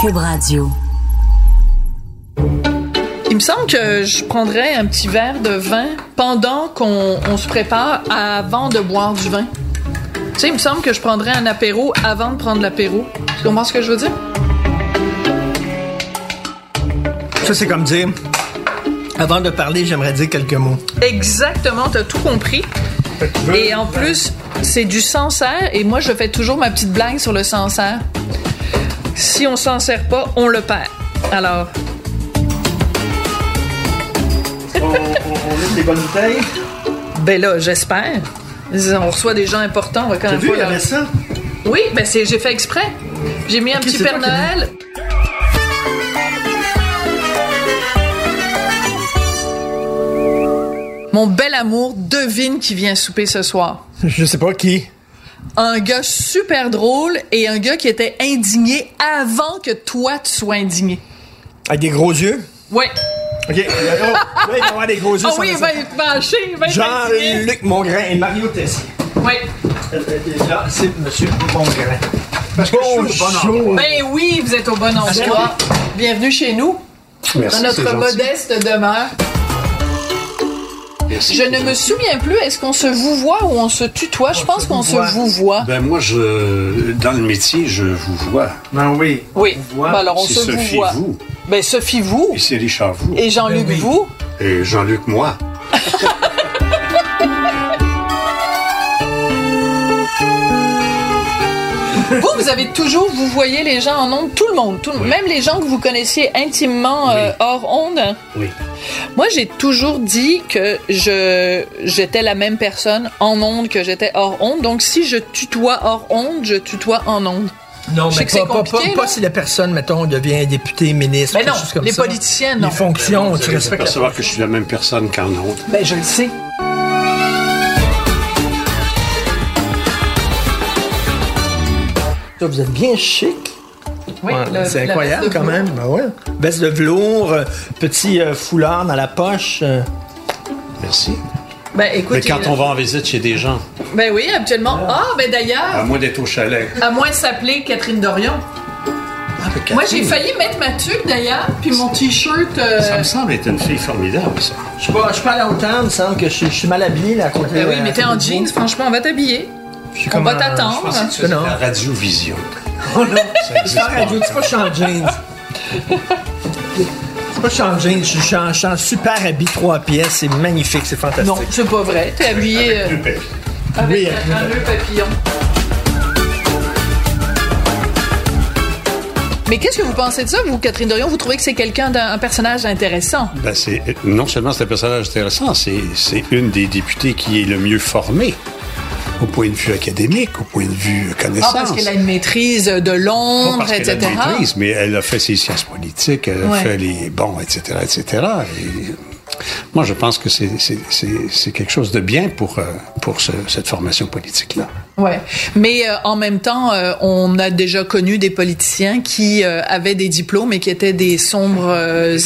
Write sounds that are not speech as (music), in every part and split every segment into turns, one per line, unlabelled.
Cube Radio.
Il me semble que je prendrais un petit verre de vin pendant qu'on on se prépare avant de boire du vin. Tu sais, il me semble que je prendrais un apéro avant de prendre l'apéro. Tu comprends ce que je veux dire?
Ça, c'est comme dire. Avant de parler, j'aimerais dire quelques mots.
Exactement, t'as tout compris. Et en plus, c'est du Sancerre et moi, je fais toujours ma petite blague sur le Sancerre. Si on s'en sert pas, on le perd. Alors,
On, on, on des bonnes bouteilles.
ben là, j'espère. On reçoit des gens importants, on va quand
T'as
même
vu, il y avait ça?
Oui, ben c'est, j'ai fait exprès. J'ai mis un petit Père Noël. Mon bel amour, devine qui vient souper ce soir.
Je sais pas qui.
Un gars super drôle et un gars qui était indigné avant que toi tu sois indigné.
Avec des gros yeux?
Ouais.
OK. Là, il va avoir des gros yeux.
Ah
sur
oui,
le
il va être fâché.
Jean-Luc Mongrain et Mario Tessier.
Oui.
Là, c'est Monsieur Mongrain. Parce que je suis au bon endroit.
Ben oui, vous êtes au bon endroit. Bienvenue chez nous,
Merci,
dans notre modeste demeure.
Merci,
Je ne me souviens plus, est-ce qu'on se vouvoie ou on se tutoie? Je pense
se
qu'on se
vouvoie.
vouvoie.
Ben moi, je, dans le métier, je vous vois.
Ben oui.
Oui. Ben alors on se
Sophie, vous.
Ben Sophie, vous.
Et c'est Richard, vous.
Et Jean-Luc,
Ben oui.
vous.
Et Jean-Luc, moi. (laughs)
Vous, vous avez toujours, vous voyez les gens en ondes, tout le monde, tout le-
Oui.
même les gens que vous connaissiez intimement euh,
Oui.
hors onde.
Oui.
Moi, j'ai toujours dit que je j'étais la même personne en onde que j'étais hors onde. Donc, si je tutoie hors onde, je tutoie en onde.
Non,
Je
mais pas, pas, pas, pas si la personne, mettons, devient député, ministre,
Mais non,
quelque chose comme
les
ça.
politiciens, non.
Les fonctions,
Vous
tu respectes.
apercevoir que je suis la même personne qu'en autre.
Ben, je le sais.
Ça, Vous êtes bien chic.
Oui,
Ouais,
le-
c'est incroyable quand
velours.
même. Ben ouais. Veste de velours, euh, petit euh, foulard dans la poche. euh.
Merci.
Ben, écoute.
Mais quand on va en visite chez des gens,
Ben oui, habituellement. Ah, ben
à
d'ailleurs,
moins d'être au chalet.
à moins de s'appeler Catherine Dorion.
Ah,
Moi, j'ai failli mettre ma tuque d'ailleurs, puis mon t-shirt. euh,
Ça me semble être une fille formidable, ça.
Je suis pas, je suis pas à la hauteur, il me semble que je, suis- je suis mal habillé là, à côté.
Ben oui,
à
mais t'es en jeans, franchement, on va t'habiller. On
comme
va
un-
t'attendre.
je pensais que tu faisais
C'est
non.
la radiovision. (laughs)
Oh non,
Ça
c'est
existe
pas radio, c'est pas que je suis en jeans. C'est pas que je suis en jeans, je suis en, je suis en super habit trois pièces, c'est magnifique, c'est fantastique.
Non, c'est pas vrai. T'es habillé euh,
Deux papiers.
avec
Oui,
un, nœud papillon. Mais qu'est-ce que vous pensez de ça, vous, Catherine Dorion? Vous trouvez que c'est quelqu'un d'un un personnage intéressant?
Ben, c'est, non seulement c'est un personnage intéressant, c'est, c'est une des députées qui est le mieux formée au point de vue académique, au point de vue
Ah,
connaissance.
parce qu'elle a une maîtrise de Londres,
parce qu'elle a
etc.
une maîtrise, mais elle a fait ses sciences politiques, elle a
Ouais.
fait les bons, etc., etc. Et moi, je pense que c'est, quelque chose de bien pour, euh, pour ce- cette formation politique-là.
Ouais. Mais euh, en même temps, euh, on a déjà connu des politiciens qui euh, avaient des diplômes et qui étaient des sombres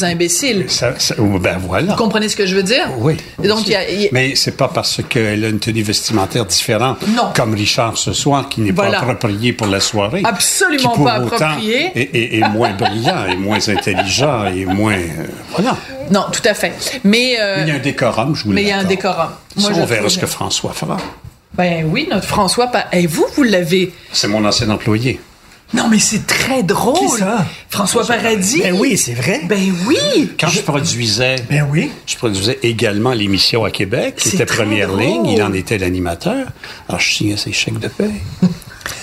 imbéciles.
Ça, ça- ben voilà.
Vous comprenez ce que je veux dire?
Oui.
Donc, y a- y
Mais c'est pas parce qu'elle a une tenue vestimentaire différente,
Non.
comme Richard ce soir, qui n'est
Voilà.
pas approprié pour la soirée.
Absolument
qui pour
pas approprié.
Est, est- est moins brillant, et moins intelligent, et moins. voilà.
Non, tout à fait. Mais, euh,
Il y a un décorum, je vous
mais il y a un décorum.
Ça,
je
on verra ce que François fera.
Ben oui, notre François. Pa- Et vous, vous l'avez.
C'est mon ancien employé.
Non, mais c'est très drôle.
Qui ça?
François Paradis.
Ben oui, c'est vrai.
Ben oui.
Quand je, produisais,
Ben oui.
je produisais également l'émission à Québec, qui
C'est
était
très
première
drôle.
ligne, il en était l'animateur. Alors je signais ses chèques de paie.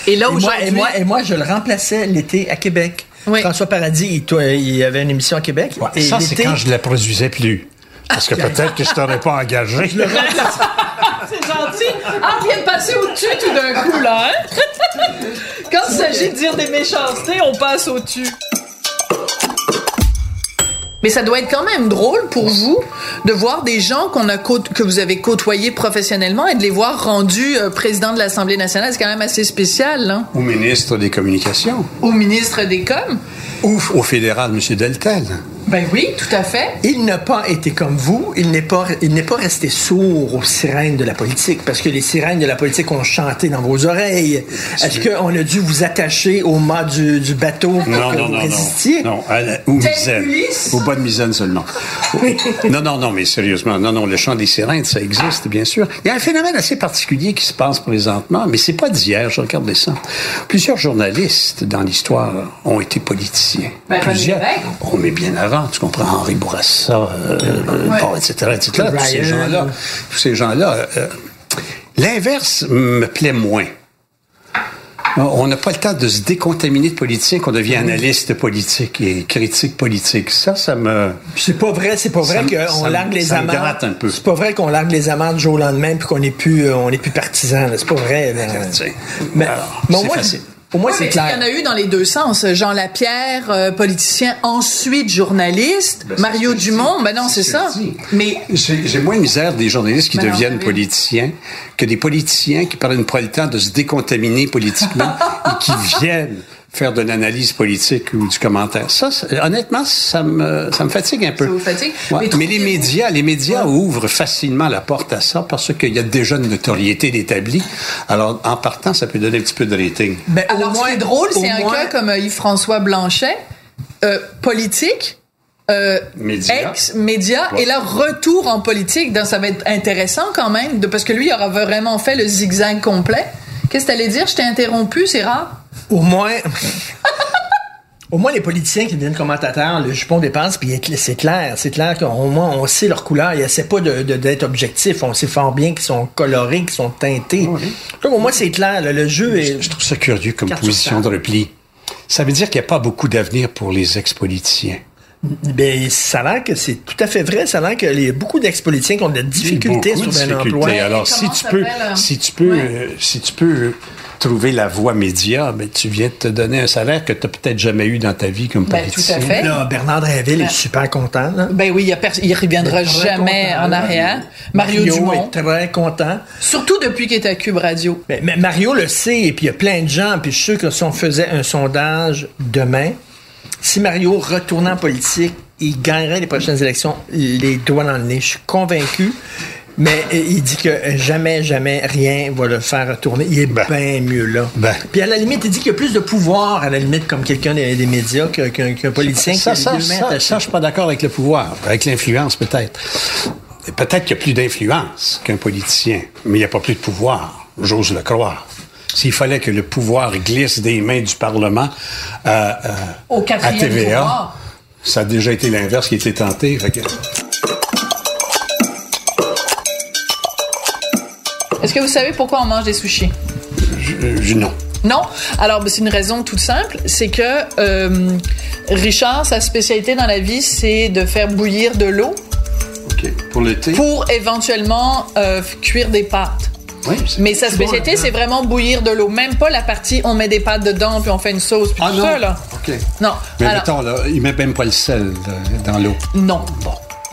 Et là,
Et moi,
aujourd'hui.
et, moi, et moi, je le remplaçais l'été à Québec.
Oui.
François Paradis, il, toi, il avait une émission à Québec.
Ouais,
et
ça, c'est quand je ne la produisais plus. Parce que peut-être que je t'aurais pas engagé. (laughs)
C'est gentil. Ah, on vient de passer au-dessus tout d'un coup, là. hein? (laughs) Quand il s'agit de dire des méchancetés, on passe au-dessus. Mais ça doit être quand même drôle pour vous de voir des gens qu'on a côte- que vous avez côtoyés professionnellement et de les voir rendus euh, président de l'Assemblée nationale. C'est quand même assez spécial, hein?
Au ministre des Communications,
Au ministre des Coms.
ou au fédéral, M. Deltel.
Ben oui, tout à fait.
Il n'a pas été comme vous, il n'est pas, il n'est pas resté sourd aux sirènes de la politique, parce que les sirènes de la politique ont chanté dans vos oreilles. Est-ce qu'on a dû vous attacher au mât du, du bateau pour
Non,
que
non,
vous
non,
résistiez?
non. Non, à la- ou
Telle
misaine.
Ulysse?
Au bas de misaine seulement. non, non, non, mais sérieusement, non, non, le chant des sirènes, ça existe, bien sûr. Il y a un phénomène assez particulier qui se passe présentement, mais c'est pas d'hier, je regardais ça. Plusieurs journalistes dans l'histoire ont été politiciens.
Ben,
Plusieurs.
Lévesque.
Oh, mais bien avant, tu comprends, Henri Bourassa, euh,
Ouais.
bon, etc., etc., tous ces gens-là. Tous ces gens-là. euh, L'inverse me plaît moins. On n'a pas le temps de se décontaminer de politicien qu'on devient analyste politique et critique politique. Ça, ça me...
C'est pas vrai, c'est pas vrai qu'on largue les
un peu.
C'est pas vrai qu'on largue les amendes du jour au lendemain puis qu'on n'est plus, euh, on n'est plus partisan. C'est pas vrai.
Tiens.
Mais,
Alors,
mais au
c'est
moins,
facile.
Au moins
Ouais,
c'est clair.
Il y en a eu dans les deux sens? Jean Lapierre, euh, politicien, ensuite journaliste.
Ben,
Mario Dumont, ben non, c'est ça. Mais
J'ai moins de misère des journalistes qui
Ben non,
deviennent politiciens que des politiciens qui prennent pas le temps de se décontaminer politiquement (laughs) et qui viennent faire de l'analyse politique ou du commentaire. Ça, honnêtement, ça me, ça me fatigue un peu.
Ça vous fatigue?
Ouais.
Mais
Mais, les médias, les médias ouvrent facilement la porte à ça parce qu'il y a déjà une notoriété d'établi. Alors, en partant, ça peut donner un petit peu de rating.
Ben, au
Alors,
moins-
ce qui est drôle, c'est un
moins-
cas comme euh, Yves-François Blanchet, euh, politique, euh,
Média.
ex-média,
Ouais.
et là, retour en politique. Donc, ça va être intéressant quand même, de, parce que lui, il aura vraiment fait le zigzag complet. Qu'est-ce que t'allais dire? Je t'ai interrompu, c'est rare.
Au moins. (laughs) Au moins, les politiciens qui deviennent commentateurs, le jupon dépasse, puis c'est clair. C'est clair qu'au moins, on sait leur couleur. Ils essaient pas de- de- d'être objectifs. On sait fort bien qu'ils sont colorés, qu'ils sont teintés. Donc, au moins, c'est clair. là, le jeu est.
Je trouve ça curieux comme position de repli. Ça veut dire qu'il n'y a pas beaucoup d'avenir pour les ex-politiciens.
Ben, ça a l'air que c'est tout à fait vrai. Ça a l'air qu'il y a beaucoup d'ex-politiciens qui ont de la difficulté
Beaucoup de
sur un
difficultés.
emploi.
Alors,
Comment
si tu peux,
euh,
si tu peux,
ouais.
euh, si tu peux trouver la voie média, ben, tu viens de te donner un salaire que tu n'as peut-être jamais eu dans ta vie comme
Ben,
politicien.
tout à fait.
Là, Bernard Drinville est super content. là.
Ben oui, il, pers- il reviendra
Très
jamais
content,
en arrière. Mario,
Mario
Dumont.
est très content.
Surtout depuis qu'il est à Cube Radio.
Mais, mais Mario le sait, et puis il y a plein de gens, puis je suis sûr que si on faisait un sondage demain, si Mario retournait en politique, il gagnerait les prochaines élections les doigts dans le nez. Je suis convaincu. Mais il dit que jamais, jamais rien va le faire retourner. Il est
Ben.
bien mieux là.
Ben.
Puis à la limite, il dit qu'il y a plus de pouvoir, à la limite, comme quelqu'un des, des médias, qu'un politicien
Ça,
qui
ça, ça, je suis pas d'accord avec le pouvoir, avec l'influence peut-être. Peut-être qu'il y a plus d'influence qu'un politicien, mais il n'y a pas plus de pouvoir, j'ose le croire. S'il fallait que le pouvoir glisse des mains du Parlement à, à-
Au
à TVA,
pouvoir.
ça a déjà été l'inverse qui a été tenté. fait que-
Est-ce que vous savez pourquoi on mange des sushis?
je- je- non.
Non? Alors, ben, c'est une raison toute simple. C'est que euh, Richard, sa spécialité dans la vie, c'est de faire bouillir de l'eau
OK. Pour l'été?
pour éventuellement euh, cuire des pâtes.
Oui,
Mais sa
bon,
spécialité, c'est vraiment bouillir de l'eau. Même pas la partie on met des pâtes dedans puis on fait une sauce puis
Ah
tout
non?
ça, là.
OK.
Non.
Mais
Alors,
mettons, là, il met même pas le sel dans l'eau.
non.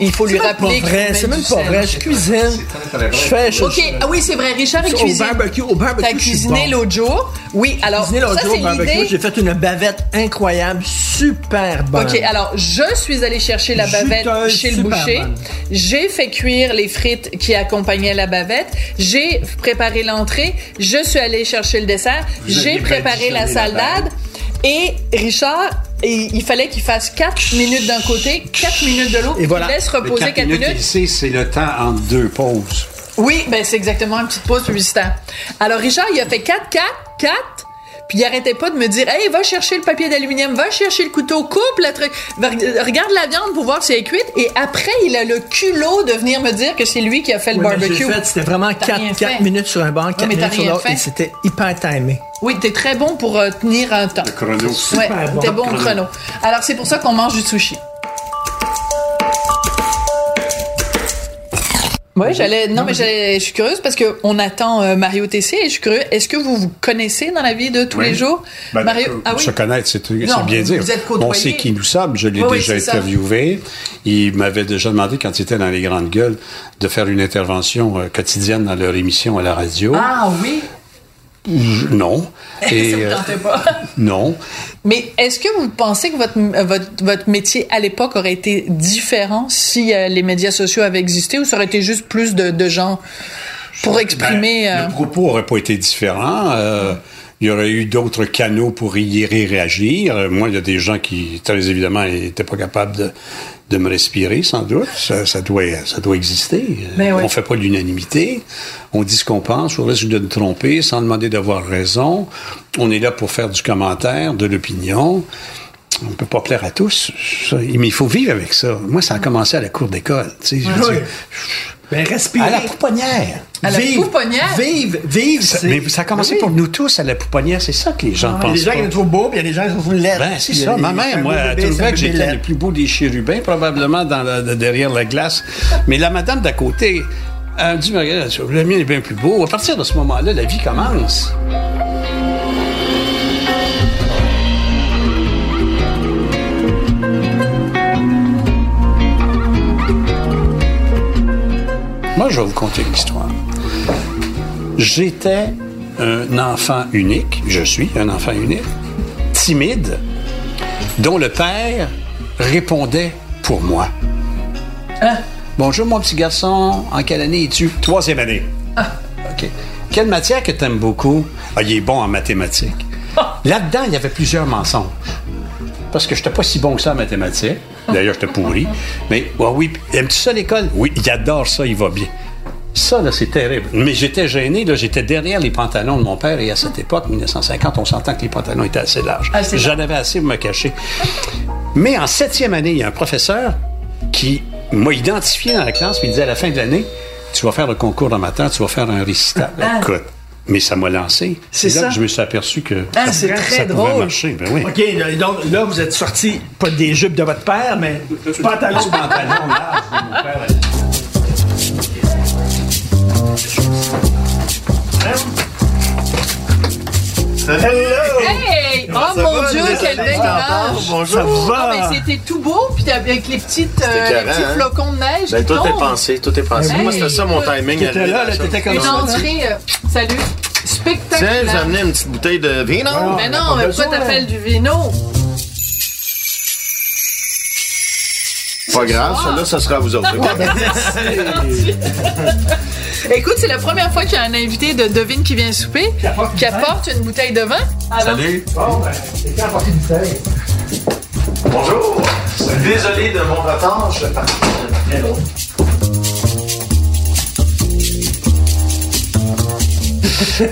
Il faut lui
C'est même
rappeler
c'est même pas vrai. Je cuisine. Je fais. je-
OK. Ah oui, c'est vrai. Richard, il
Au
cuisine.
barbecue, au barbecue,
T'as cuisiné l'autre jour. Oui, alors,
cuisiné l'autre
ça,
jour
c'est
au barbecue,
l'idée.
j'ai fait une bavette incroyable, super bonne.
OK, alors je suis allée chercher la bavette chez le boucher. J'ai fait cuire les frites qui accompagnaient la bavette. J'ai préparé l'entrée. Je suis allée chercher le dessert. J'ai préparé la salade. Et Richard, il il fallait qu'il fasse 4 minutes d'un côté, 4 minutes de l'autre.
Et voilà.
Il laisse reposer 4 minutes.
ici, c'est le temps entre deux pauses.
Oui, ben c'est exactement une petite pause publicitaire. Alors Richard, il a fait 4, 4, 4, puis il arrêtait pas de me dire, hey, va chercher le papier d'aluminium, va chercher le couteau, coupe le truc, va- regarde la viande pour voir si elle est cuite. Et après, il a le culot de venir me dire que c'est lui qui a fait le
Oui,
barbecue.
C'était vraiment
T'as rien
4,
fait.
minutes sur un banc, 4
mais t'as
minutes sur l'autre,
fait.
et c'était hyper timé.
Oui, t'es très bon pour euh, tenir un temps.
Chrono.
Ouais,
bon.
t'es bon au chrono. Alors c'est pour ça qu'on mange du sushi. Ouais, j'allais. Non, mais j'allais. Je suis curieuse parce que on attend euh, Mario Tessier et je suis curieux. Est-ce que vous vous connaissez dans la vie de tous
Oui.
les jours,
Ben,
Mario Ah oui.
Se connaître, c'est bien dire.
vous êtes
On sait qui nous sommes. Je l'ai
Oui,
déjà
ça.
interviewé. Il m'avait déjà demandé, quand il était dans les grandes gueules, de faire une intervention euh, quotidienne dans leur émission à la radio.
Ah oui.
Non. (laughs) Et,
ça me
euh,
tentait pas. (laughs)
non.
Mais est-ce que vous pensez que votre, votre, votre métier à l'époque aurait été différent si euh, les médias sociaux avaient existé ou ça aurait été juste plus de, de gens pour exprimer.
Ben,
euh,
Le propos aurait pas été différent. Il y aurait eu d'autres canaux pour y réagir. Moi, il y a des gens qui, très évidemment, n'étaient pas capables de, de me respirer, sans doute. Ça, ça doit, ça doit exister.
Ben oui.
On fait pas l'unanimité. On dit ce qu'on pense, on risque de nous tromper sans demander d'avoir raison. On est là pour faire du commentaire, de l'opinion. On peut pas plaire à tous. Mais il faut vivre avec ça. Moi, ça a commencé à la cour d'école. tu sais, je veux
Oui. Ben, respirer.
à la pouponnière.
À la
Vive,
pouponnière?
Vive, vive,
Ça- mais ça a commencé
Oui.
pour nous tous à la pouponnière, c'est ça que les gens
Il y a
pensent.
des gens qui le trouvent beau, puis il y a des gens qui le trouvent laid.
Ben, c'est ça. Ma mère, moi, elle trouvait que j'étais le plus beau des chérubins, probablement dans la- derrière la glace. Mais la madame d'à côté, elle me dit, Margaret, le mien est bien plus beau. À partir de ce moment-là, la vie commence. Moi, je vais vous conter une histoire. J'étais un enfant unique, je suis un enfant unique, timide, dont le père répondait pour moi.
Hein?
Bonjour, mon petit garçon, en quelle année es-tu? Troisième année. OK. Quelle matière que tu aimes beaucoup? Ah, il est bon en mathématiques. Là-dedans, il y avait plusieurs mensonges. Parce que je n'étais pas si bon que ça en mathématiques. D'ailleurs, j'étais pourri. Mais, oui, aimes-tu ça l'école? Oui, il adore ça, il va bien. Ça, là, c'est terrible. Mais j'étais gêné, là, j'étais derrière les pantalons de mon père et à cette époque, 1950, on s'entend que les pantalons étaient assez larges.
Larges.
J'en avais assez pour me cacher. Mais en septième année, il y a un professeur qui m'a identifié dans la classe puis il disait à la fin de l'année, tu vas faire le concours d'amateur, tu vas faire un récital.
Ah.
Écoute, mais ça m'a lancé.
C'est
là
ça.
que je me suis aperçu que
Ah,
ça,
c'est
ça
très
pouvait
drôle.
marcher. Ben oui.
OK, là, donc là, vous êtes sortis, pas des jupes de votre père, mais pantalon.
pantalon large de mon père.
Hey! Oh
ça
mon
va,
Dieu,
amis?
belle image!
Bonjour.
Ça va?
Ah, mais c'était tout beau, puis avec les petites, euh, les petits
hein?
flocons de neige.
Ben, tout est pensé, tout est pensé.
Hey,
Moi, c'était ça mon timing.
t'étais là, là, t'étais comme
Une
ça.
entrée, euh, salut,
Tiens,
spectaculaire.
j'ai amené une petite bouteille de vin, non?
Mais
on
non, mais
besoin.
pourquoi t'appelles du vino?
Pas grave, celle-là, ça sera à vous autres. (laughs) (laughs)
Écoute, c'est la première fois qu'il y a un invité de Devine qui vient souper,
apporte
qui apporte une bouteille de vin. Alors,
Salut.
Bon, ben, apporter une feuille.
Bonjour. Désolé de mon retard, je parti très loin.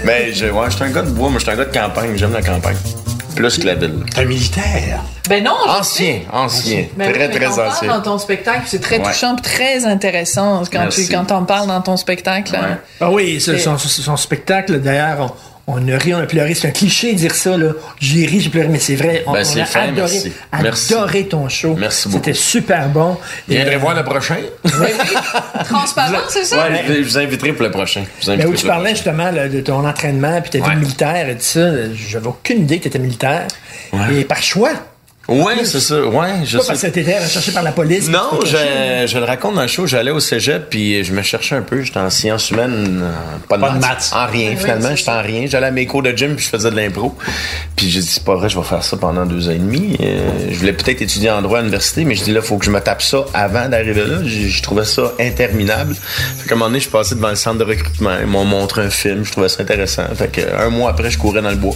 Mais je, ouais, je suis un gars de bois, moi je suis un gars de campagne, j'aime la campagne. Plus que la ville.
Un militaire.
Ben non.
Ancien, ancien.
Ben
très,
oui, mais
très
t'en parles
ancien.
dans ton spectacle, c'est très
Ouais.
touchant, puis très intéressant quand
Merci.
tu quand t'en parles dans ton spectacle. hein.
Ouais.
Ah oui, son, son spectacle, d'ailleurs, on, a ri, on a pleuré. C'est un cliché de dire ça, là. J'ai ri, j'ai pleuré, mais c'est vrai. On,
Ben,
on a
fin,
adoré,
merci. Merci.
adoré ton show.
Merci beaucoup.
C'était super bon. Et,
viendrez
euh,
voir le prochain?
Ben oui. (laughs) Transparent, c'est ça?
Ouais, je vous inviterai pour le prochain. Je vous
Ben oui, tu parlais justement là, de ton entraînement, puis ta vie
Ouais.
militaire et tout ça. J'avais aucune idée que tu étais militaire.
Ouais.
Et par choix.
Ouais, c'est ça. Ouais, je
Pas
sais.
parce que tu étais recherché par la police.
Non,
t'es caché.
je, je le raconte dans le show. J'allais au cégep, puis je me cherchais un peu. J'étais en sciences humaines, euh, pas de
Pas de
maths.
maths.
En rien, finalement. J'étais en rien. J'allais à mes cours de gym, puis je faisais de l'impro. Puis j'ai dit, c'est pas vrai, je vais faire ça pendant deux ans et demi. Euh, je voulais peut-être étudier en droit à l'université, mais je dis là, faut que je me tape ça avant d'arriver là. Je, je trouvais ça interminable. Fait qu'à un moment donné, je suis passé devant le centre de recrutement. Ils m'ont montré un film. Je trouvais ça intéressant. Fait que un mois après, je courais dans le bois.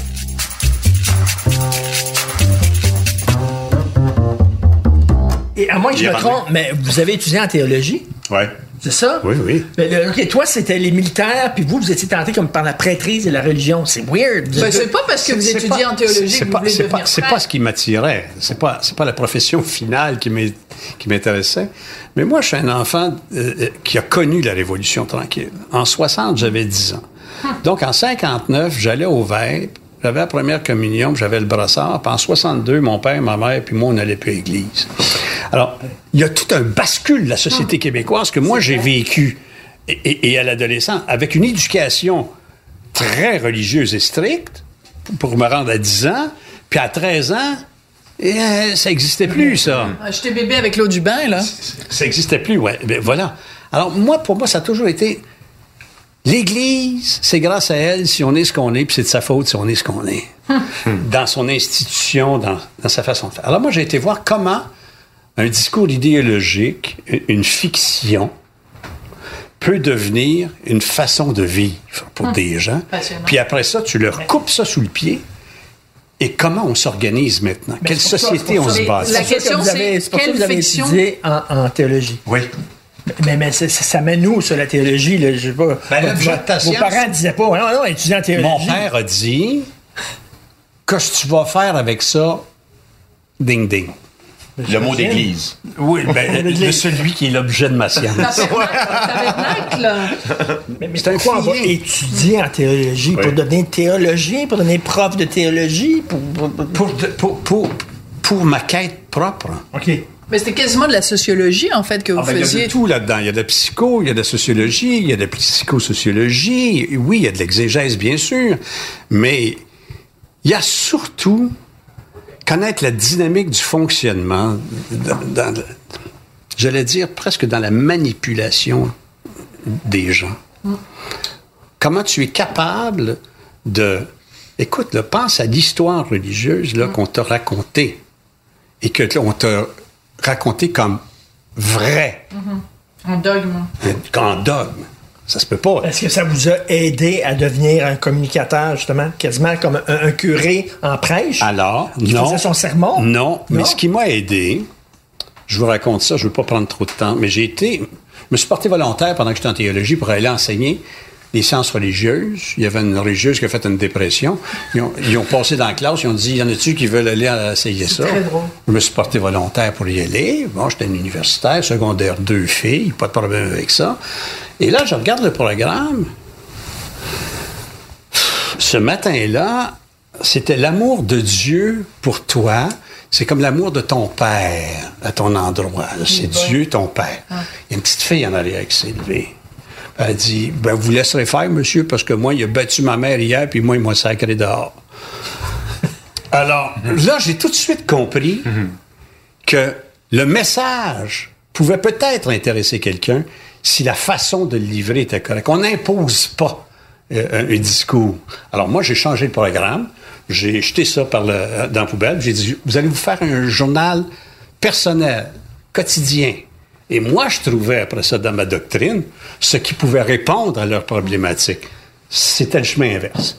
Et à moins que je me trompe, mais vous avez étudié en théologie,
Ouais.
c'est ça?
Oui, oui.
Mais le- ok, toi, c'était les militaires, puis vous, vous étiez tenté comme par la prêtrise et la religion. C'est weird.
Ben, c'est pas parce que vous étudiez
pas-
en théologie
c'est
que vous
pas-
voulez devenir
pas, c'est pas ce qui m'attirait. C'est pas, c'est pas la profession finale qui m'est- qui m'intéressait. Mais moi, je suis un enfant euh, euh, qui a connu la Révolution tranquille. En 60, j'avais 10 ans. Donc, en 59, j'allais au Vêpres, j'avais la première communion, j'avais le brassard. Puis en 62, mon père, ma mère, puis moi, on n'allait plus à l'église. Alors, il y a tout un bascule de la société québécoise que moi, j'ai vécu. et, et- et à l'adolescent, avec une éducation très religieuse et stricte, pour me rendre à 10 ans, puis à 13 ans, eh, ça n'existait plus, ça.
J'étais bébé avec l'eau du bain, là.
Ça n'existait plus, ouais. Ben, voilà. Alors, moi, pour moi, ça a toujours été. L'Église, c'est grâce à elle si on est ce qu'on est, puis c'est de sa faute si on est ce qu'on est. dans son institution, dans, dans sa façon de faire. Alors, moi, j'ai été voir comment un discours idéologique, une- fiction, peut devenir une façon de vivre pour des gens. Puis après ça, tu leur coupes ça sous le pied. Et comment on s'organise maintenant? Quelle
pour ça-
société on
ça-
se bâtit?
la
C'est pour ça que
question,
vous avez-
c'est
pour ça que
quelle
vous avez
fiction-
étudié en, en théologie.
Oui.
Mais, mais c'est- ça, ça mène où, ça, la théologie? Là? Je sais pas.
Ben, l'objet de ta
vos
science-
parents disaient pas, non, non, étudiant en théologie.
Mon père a dit Qu'est-ce que tu vas faire avec ça? Ding ding.
Le mot d'église.
Oui, ben, de celui qui est l'objet de ma science. C'est un
pourquoi on va étudier en théologie? Pour devenir théologien, pour devenir prof de théologie? Pour, pour- pour-
Pour, de- pour, pour, pour ma quête propre.
OK.
Mais c'était quasiment de la sociologie, en fait, que vous
Ah ben, il y a
faisiez.
de tout là-dedans. Il y a de la psycho, il y a de la sociologie, il y a de la psychosociologie. Oui, il y a de l'exégèse, bien sûr. Mais il y a surtout connaître la dynamique du fonctionnement, dans, dans le- j'allais dire presque dans la manipulation des gens. Comment tu es capable de... Écoute, là, pense à l'histoire religieuse là, qu'on t'a racontée et que là, on t'a raconté comme vrai,
En dogme.
en dogme. Ça se peut pas.
Est-ce que ça vous a aidé à devenir un communicateur, justement, quasiment comme un, un curé en prêche?
Alors,
Qui
non.
faisait son sermon?
Non, mais
Non?
ce qui m'a aidé, je vous raconte ça, je ne veux pas prendre trop de temps, mais j'ai été, je me suis porté volontaire pendant que j'étais en théologie pour aller enseigner les sciences religieuses. Il y avait une religieuse qui a fait une dépression. Ils ont, ils ont passé dans la classe, ils ont dit, y en a-tu qui veulent aller essayer ça?
très drôle.
Je me suis porté volontaire pour y aller. Bon, j'étais un universitaire, secondaire, deux filles, pas de problème avec ça. Et là, je regarde le programme. Ce matin-là, c'était l'amour de Dieu pour toi. C'est comme l'amour de ton père à ton endroit. C'est Dieu, ton père. Il y a une petite fille en arrière qui s'est levée. Elle dit, ben, vous laisserez faire, monsieur, parce que moi, il a battu ma mère hier, puis moi, il m'a sacré dehors. (laughs) Alors, là, j'ai tout de suite compris que le message pouvait peut-être intéresser quelqu'un si la façon de le livrer était correcte. On n'impose pas euh, un, discours. Alors moi, j'ai changé le programme, j'ai jeté ça par le, dans la poubelle, j'ai dit, vous allez vous faire un journal personnel, quotidien. Et moi, je trouvais après ça dans ma doctrine ce qui pouvait répondre à leurs problématiques. C'était le chemin inverse.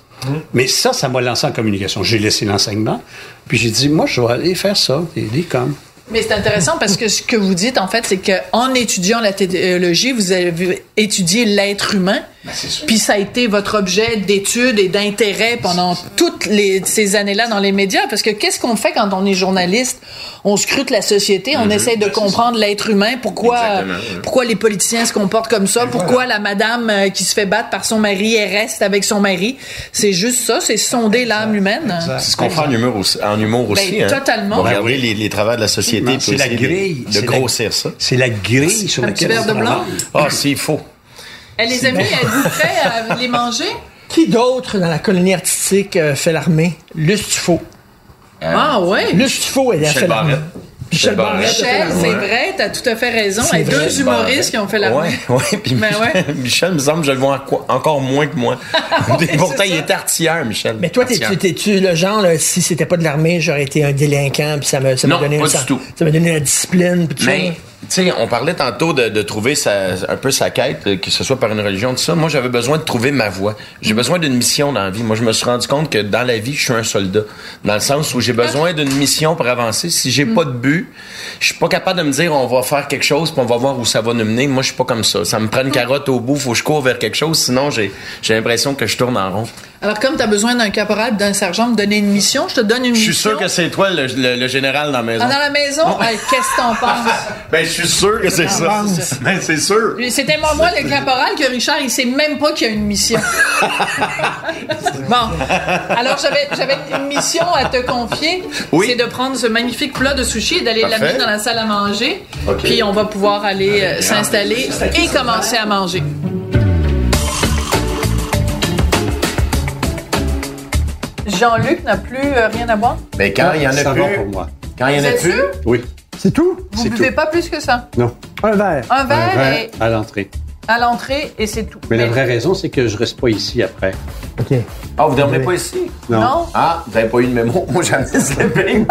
Mais ça, ça m'a lancé en communication. J'ai laissé l'enseignement, puis j'ai dit, moi, je vais aller faire ça, des, coms.
Mais c'est intéressant parce que ce que vous dites, en fait, c'est qu'en étudiant la théologie, vous avez étudié l'être humain. Puis ça a été votre objet d'étude et d'intérêt pendant toutes les, ces années-là dans les médias. Parce que qu'est-ce qu'on fait quand on est journaliste? On scrute la société, on essaie de comprendre l'être humain, pourquoi,
Exactement,
pourquoi les politiciens se comportent comme ça, pourquoi la madame euh, qui se fait battre par son mari, elle reste avec son mari. C'est juste ça, c'est sonder l'âme humaine.
C'est ce qu'on fait en humour aussi. En humour aussi
Ben,
hein.
totalement.
On regarder les, les travers de la société.
C'est la grille.
De,
c'est la-
grossir ça.
C'est la grille sur
Un petit
laquelle
verre de blanc.
Ah, c'est faux.
Eh, les amis, êtes-vous prêts à les manger?
Qui d'autre dans la colonie artistique euh, fait l'armée? Luce Tufo.
Ah ouais.
Luce Tufo, elle a
Michel
fait l'armée.
Barrette.
Michel
Barrette.
A
Michel,
l'armée.
c'est vrai, t'as tout à fait raison.
C'est
Et
vrai,
deux humoristes qui ont fait la
Ouais, ouais. Puis
Ben (laughs)
Michel, Michel, me semble, que je le vois en- encore moins que moi. (laughs) Pourtant,
c'est
il
ça.
est artilleur, Michel.
Mais toi, t'es-
Artilleur.
t'es- t'es-tu le genre, là, si c'était pas de l'armée, j'aurais été un délinquant, puis ça m'a ça m'a
Non,
donné
pas
un
du
sens-
tout.
Ça m'a donné la discipline, puis tout
Mais,
ça?
Sais, on parlait tantôt de, de trouver sa, un peu sa quête, euh, que ce soit par une religion, tout ça. Moi, j'avais besoin de trouver ma voie. J'ai besoin d'une mission dans la vie. Moi, je me suis rendu compte que dans la vie, je suis un soldat. Dans le sens où j'ai besoin d'une mission pour avancer. Si j'ai pas de but, je suis pas capable de me dire on va faire quelque chose puis on va voir où ça va nous mener. Moi, je suis pas comme ça. Ça me prend une carotte au bout, faut que je cours vers quelque chose. Sinon, j'ai l'impression que je tourne en rond.
Alors, comme tu as besoin d'un caporal, d'un sergent, me donner une mission, je te donne une
Je
mission.
suis sûr que c'est toi le, le- le général dans la maison.
Ah, dans la maison? Hey, Qu'est-ce que t'en (laughs) penses?
Ben, je suis sûr que c'est ça. Ben, c'est sûr.
C'était moi, moi, le caporal, que Richard, il sait même pas qu'il y a une mission. (laughs) bon. Alors, j'avais, une mission à te confier.
Oui.
C'est de prendre ce magnifique plat de sushi et d'aller l'amener dans la salle à manger. Puis, on va pouvoir aller euh, s'installer et commencer à manger. Jean-Luc n'a plus euh, rien à boire?
Mais quand il y en a
Ça
plus.
pour moi.
Quand il y en a
Vous êtes
plus.
sûr?
Oui.
C'est tout?
Vous
C'est
buvez
tout.
pas plus que ça?
Non.
Un verre.
Un verre,
Un verre
et
à l'entrée.
à l'entrée et c'est tout.
Mais la vraie raison, c'est que je reste pas ici après.
OK.
Ah, vous dormez pas ici?
Non.
Non?
Ah, vous avez pas eu de mémo? (laughs) Moi, j'en ai sleeping.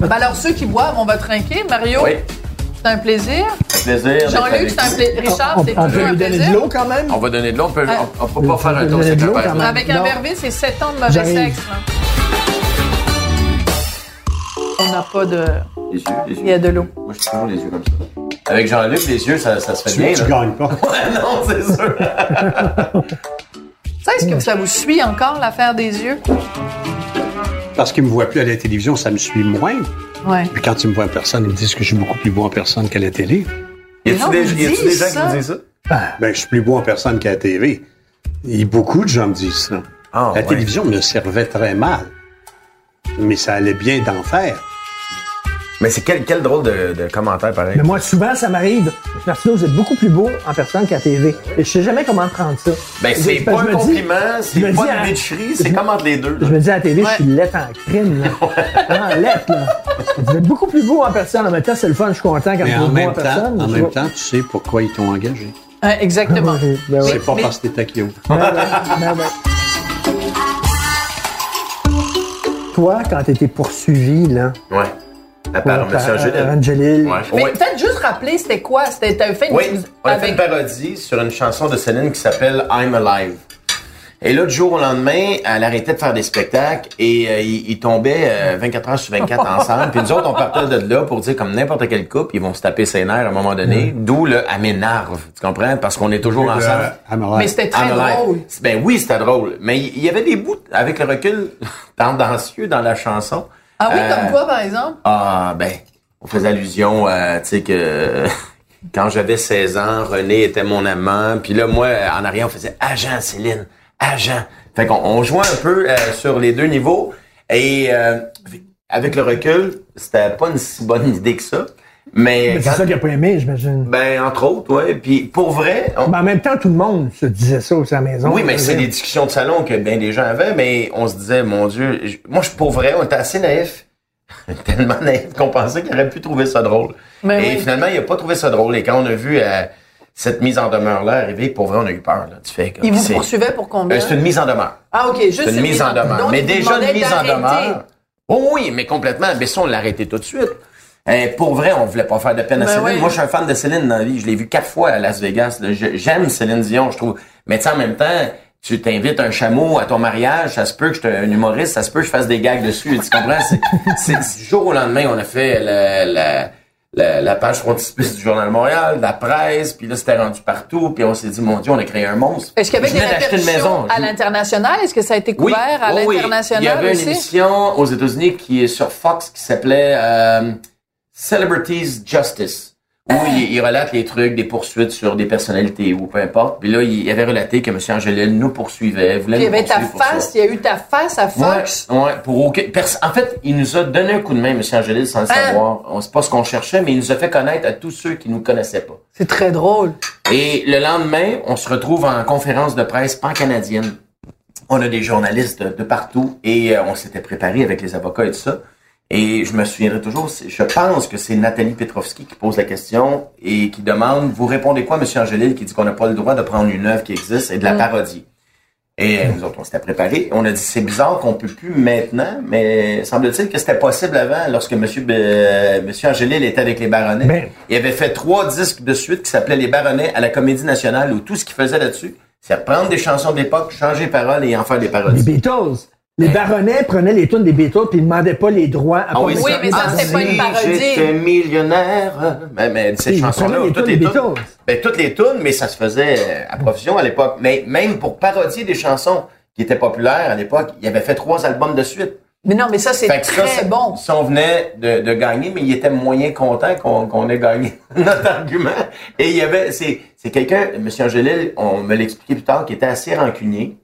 Ben alors, ceux qui boivent, on va trinquer. Mario,
Oui.
C'est un plaisir.
Plaisir.
Jean-Luc, c'est un plaisir. Richard,
On,
c'est
on
toujours
peut
un
lui donner
plaisir.
de l'eau quand même?
On va donner de l'eau. On peut,
Ouais.
on, on peut pas faire un
On
tour
peut donner même.
Avec un verbe, c'est 7 ans de mauvais sexe. là. On n'a pas de...
Les yeux, les yeux.
Il y a de l'eau.
Moi, je suis toujours les yeux comme ça. Avec Jean-Luc, les yeux, ça, ça se fait
Tu,
bien.
tu
là.
gagnes pas? (laughs)
Ouais, non, c'est sûr.
Ça, (laughs) est-ce que ça vous suit encore, l'affaire des yeux?
Parce qu'ils me voient plus à la télévision, ça me suit moins.
Ouais.
Puis quand ils me voient en personne, ils me disent que je suis beaucoup plus beau en personne qu'à la télé.
Y a-tu des, y gens
ça.
qui vous disent ça?
Ben, je suis plus beau en personne qu'à la télé. Et beaucoup de gens me disent ça.
Ah,
la
ouais.
télévision me servait très mal. Mais ça allait bien d'en faire.
Mais c'est quel, quel drôle de, de commentaire, pareil.
Mais moi, souvent, ça m'arrive. Marcelo, vous êtes beaucoup plus beau en personne qu'à TV. Et je sais jamais comment prendre ça.
Ben,
Je-
c'est
je
pas un
me dis-
compliment, c'est pas une bitcherie, c'est
je-
comme entre les deux. là.
Je me dis à la télé,
Ouais.
je suis lettre en crime, là. (laughs) Vraiment lettre, là. Vous êtes beaucoup plus beau en personne. En même temps, c'est le fun, je suis content quand vous
en
êtes beau en
temps,
personne.
en même
vois-
temps, tu sais pourquoi ils t'ont engagé.
Hein, exactement.
Ben oui.
C'est pas
mais-
parce que t'es cute.
Ben ouais, ben ouais. Toi, quand t'étais poursuivi, là,
Ouais. À Ouais.
Mais
Ouais.
peut-être juste rappeler, c'était quoi? C'était fait une
Oui, on a fait une parodie sur une chanson de Céline qui s'appelle I'm Alive. Et là, du jour au lendemain, elle arrêtait de faire des spectacles et euh, ils, ils tombaient euh, 24 heures sur 24 (laughs) ensemble. Puis nous autres, on partait de là pour dire comme n'importe quel couple, ils vont se taper ses nerfs à un moment donné. D'où le « elle m'énerve », tu comprends? Parce qu'on est toujours ensemble.
Mais c'était très drôle.
Ben oui, c'était drôle. Mais il y avait des bouts, avec le recul, (laughs) tendancieux dans la chanson.
Ah oui,
Euh,
comme quoi, par exemple?
ah, ben, on faisait allusion, euh, tu sais, que (laughs) quand j'avais 16 ans, René était mon amant. Puis là, moi, en arrière, on faisait agent, Céline, agent. Fait qu'on on jouait un peu euh, sur les deux niveaux. Et euh, avec le recul, c'était pas une si bonne (laughs) idée que ça. Mais,
Ben, c'est ça qu'il a pas aimé, j'imagine.
ben, entre autres, ouais. Puis pour vrai, on-
Mais en même temps, tout le monde se disait ça aussi à la maison.
oui, mais c'est des discussions de salon que bien des gens avaient, mais on se disait, mon Dieu, je- moi, je pour vrai, on était assez naïfs. (laughs) Tellement naïfs qu'on pensait qu'il aurait pu trouver ça drôle.
Mais
et
oui.
finalement, il a pas trouvé ça drôle. Et quand on a vu euh, cette mise en demeure-là arriver, pour vrai, on a eu peur. Là. Tu fais comme,
Ils vous poursuivaient pour combien?
Euh, c'est une mise en demeure.
Ah, OK, juste
C'est une mise en demeure.
Donc,
mais déjà une mise en demeure. Oh oui, mais complètement. Mais ça, on l'a arrêté tout de suite. Euh, pour vrai, on voulait pas faire de peine à
Ben
Céline.
oui.
Moi, je suis un fan de Céline dans la vie. Je l'ai vu quatre fois à Las Vegas. J'aime Céline Dion, je trouve. Mais tu en même temps, tu t'invites un chameau à ton mariage, ça se peut que je suis un humoriste, ça se peut que je fasse des gags dessus. Tu comprends? C'est- (laughs) du jour au lendemain, on a fait la, la, la, la page frontispice du Journal de Montréal, la presse, puis là, c'était rendu partout, puis on s'est dit, mon Dieu, on a créé un monstre.
Est-ce qu'il y avait des répercussions
maison.
à l'international? Est-ce que ça a été couvert à
oui.
l'international
Il y avait
aussi?
une émission aux États-Unis qui est sur Fox qui s'appelait euh, Celebrities Justice. Où
Ah.
il, il relate les trucs, des poursuites sur des personnalités ou peu importe. Puis là, il avait relaté que M. Angelil nous poursuivait, voulait
Puis il y avait ta face, il y a eu ta face à Fox.
Ouais, ouais, pour aucun, en fait, il nous a donné un coup de main, M. Angelil, sans le
Hein?
savoir. On sait pas ce qu'on cherchait, mais il nous a fait connaître à tous ceux qui nous connaissaient pas.
C'est très drôle.
Et le lendemain, on se retrouve en conférence de presse pan-canadienne. On a des journalistes de, de partout et euh, on s'était préparé avec les avocats et tout ça. Et je me souviendrai toujours, je pense que c'est Nathalie Petrovski qui pose la question et qui demande, vous répondez quoi, Monsieur Angélil, qui dit qu'on n'a pas le droit de prendre une œuvre qui existe et de la parodie? Et euh, nous autres, on s'était préparés. On a dit, c'est bizarre qu'on peut plus maintenant, mais semble-t-il que c'était possible avant, lorsque Monsieur, B- euh, Monsieur Angélil était avec les Baronnets.
Ben.
Il avait fait trois disques de suite qui s'appelaient Les Baronnets à la Comédie Nationale, où tout ce qu'il faisait là-dessus, c'est reprendre des chansons de l'époque, changer les paroles et en faire des
Les
parodies.
Beatles. Les baronnets prenaient les tunes des Beatles puis ils demandaient pas les droits à
Ah oui,
Oui, mais ça,
Ah,
c'était pas une
si
parodie.
J'étais millionnaire. Mais, mais ces chansons-là,
les
toutes les
des
tunes. Ben, toutes les tunes, mais ça se faisait à profusion à l'époque. Mais même pour parodier des chansons qui étaient populaires à l'époque, il avait fait trois albums de suite.
Mais non, mais ça, c'est
Fait que
très
ça, ça-
bon.
Ça, on venait de, de gagner, mais il était moyen content qu'on ait gagné (laughs) notre argument. Et il y avait, c'est, c'est quelqu'un, M. Angélil, on me l'expliquait plus tard, qui était assez rancunier.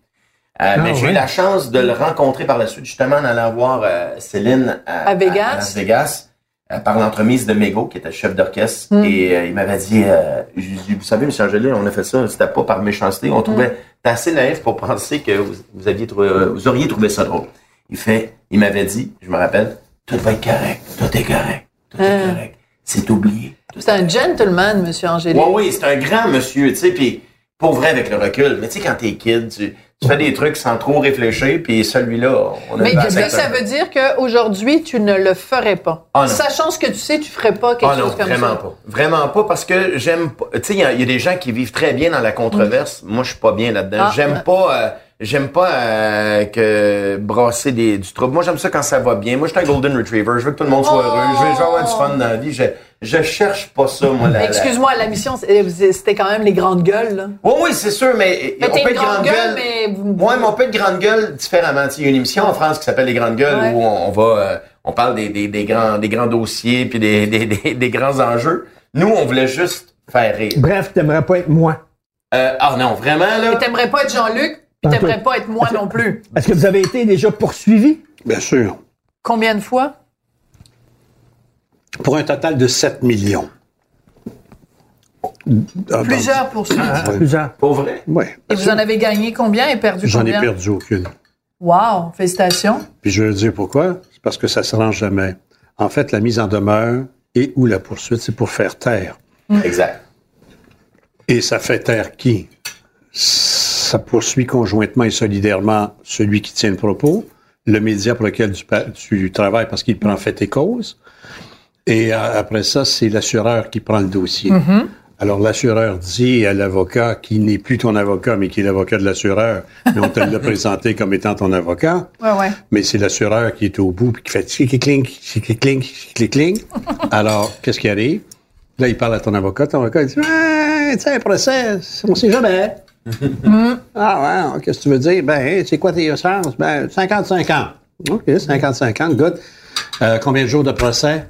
Euh, mais j'ai eu la chance de le rencontrer par la suite, justement, en allant voir euh, Céline à,
À Vegas.
à Las Vegas, euh, par l'entremise de Mego, qui était chef d'orchestre.
Mm.
Et euh, il m'avait dit, euh, dit, vous savez, M. Angélil, on a fait ça, c'était pas par méchanceté. On trouvait, t'es assez naïf pour (laughs) penser que vous, vous aviez trouvé, euh, vous auriez trouvé ça drôle. Il fait, il m'avait dit, je me rappelle, tout va être correct, tout est correct, tout est
Hein.
correct. C'est oublié.
C'est un gentleman, Monsieur Angélique.
oui, oui, c'est un grand monsieur, tu sais, puis pour vrai avec le recul. Mais tu sais, quand t'es kid, tu, tu fais des trucs sans trop réfléchir, puis celui-là, on a
Mais est-ce que ça veut dire qu'aujourd'hui, tu ne le ferais pas?
Ah.
Sachant ce que tu sais, tu ferais pas quelque
Ah non,
comme
vraiment
ça.
pas. Vraiment pas, parce que j'aime pas... Tu sais, il y, a- il y a des gens qui vivent très bien dans la controverse. Moi, je suis pas bien là-dedans.
Ah,
j'aime
ouais.
pas... euh, J'aime pas euh, que brasser des, du trouble. Moi, j'aime ça quand ça va bien. Moi, je suis un golden retriever. Je veux que tout le monde soit
Oh!
heureux. Je veux, je veux avoir du fun dans la vie. Je, je cherche pas ça, moi. La,
Excuse-moi, la mission, c'est- c'était quand même les grandes gueules, là.
Oui, oui, c'est sûr, mais,
Mais
on peut
une
être
grande gueule,
gueule.
mais
Ouais, mais on peut être grande gueule différemment. Il y a une émission en France qui s'appelle Les Grandes Gueules
Ouais.
où on, on va, euh, on parle des, des, des grands, des grands dossiers puis des, des, des, des grands enjeux. Nous, on voulait juste faire rire.
Bref, t'aimerais pas être moi.
Euh, ah non, vraiment là?
T'aimerais pas être Jean-Luc? T'aimerais pas être moi non plus.
Est-ce que vous avez été déjà poursuivi?
Bien sûr.
Combien de fois?
Pour un total de 7 millions. Ah,
Plusieurs poursuites.
Ouais.
Plusieurs.
Pour vrai?
Oui.
Et vous en avez gagné combien et perdu
J'en ai
combien?
perdu aucune.
Wow, félicitations.
Puis je vais dire pourquoi? C'est parce que ça se rend jamais. En fait, la mise en demeure et ou la poursuite, c'est pour faire taire.
Exact.
Et ça fait taire qui? Ça poursuit conjointement et solidairement celui qui tient le propos, le média pour lequel tu, travailles parce qu'il prend fait et cause. Et euh, après ça, c'est l'assureur qui prend le dossier. Alors, l'assureur dit à l'avocat qui n'est plus ton avocat, mais qui est l'avocat de l'assureur, mais on te l'a (laughs) présenté comme étant ton avocat,
Ouais, ouais.
mais c'est l'assureur qui est au bout puis qui fait clic clic clink clic clink (laughs) Alors, qu'est-ce qui arrive? Là, il parle à ton avocat, ton avocat il dit ouais, tu sais, un procès, on sait jamais. Ah ouais, qu'est-ce que tu veux dire? Ben, c'est quoi tes chances Ben, 55 ans. OK, 55 ans, good. Euh, combien de jours de procès?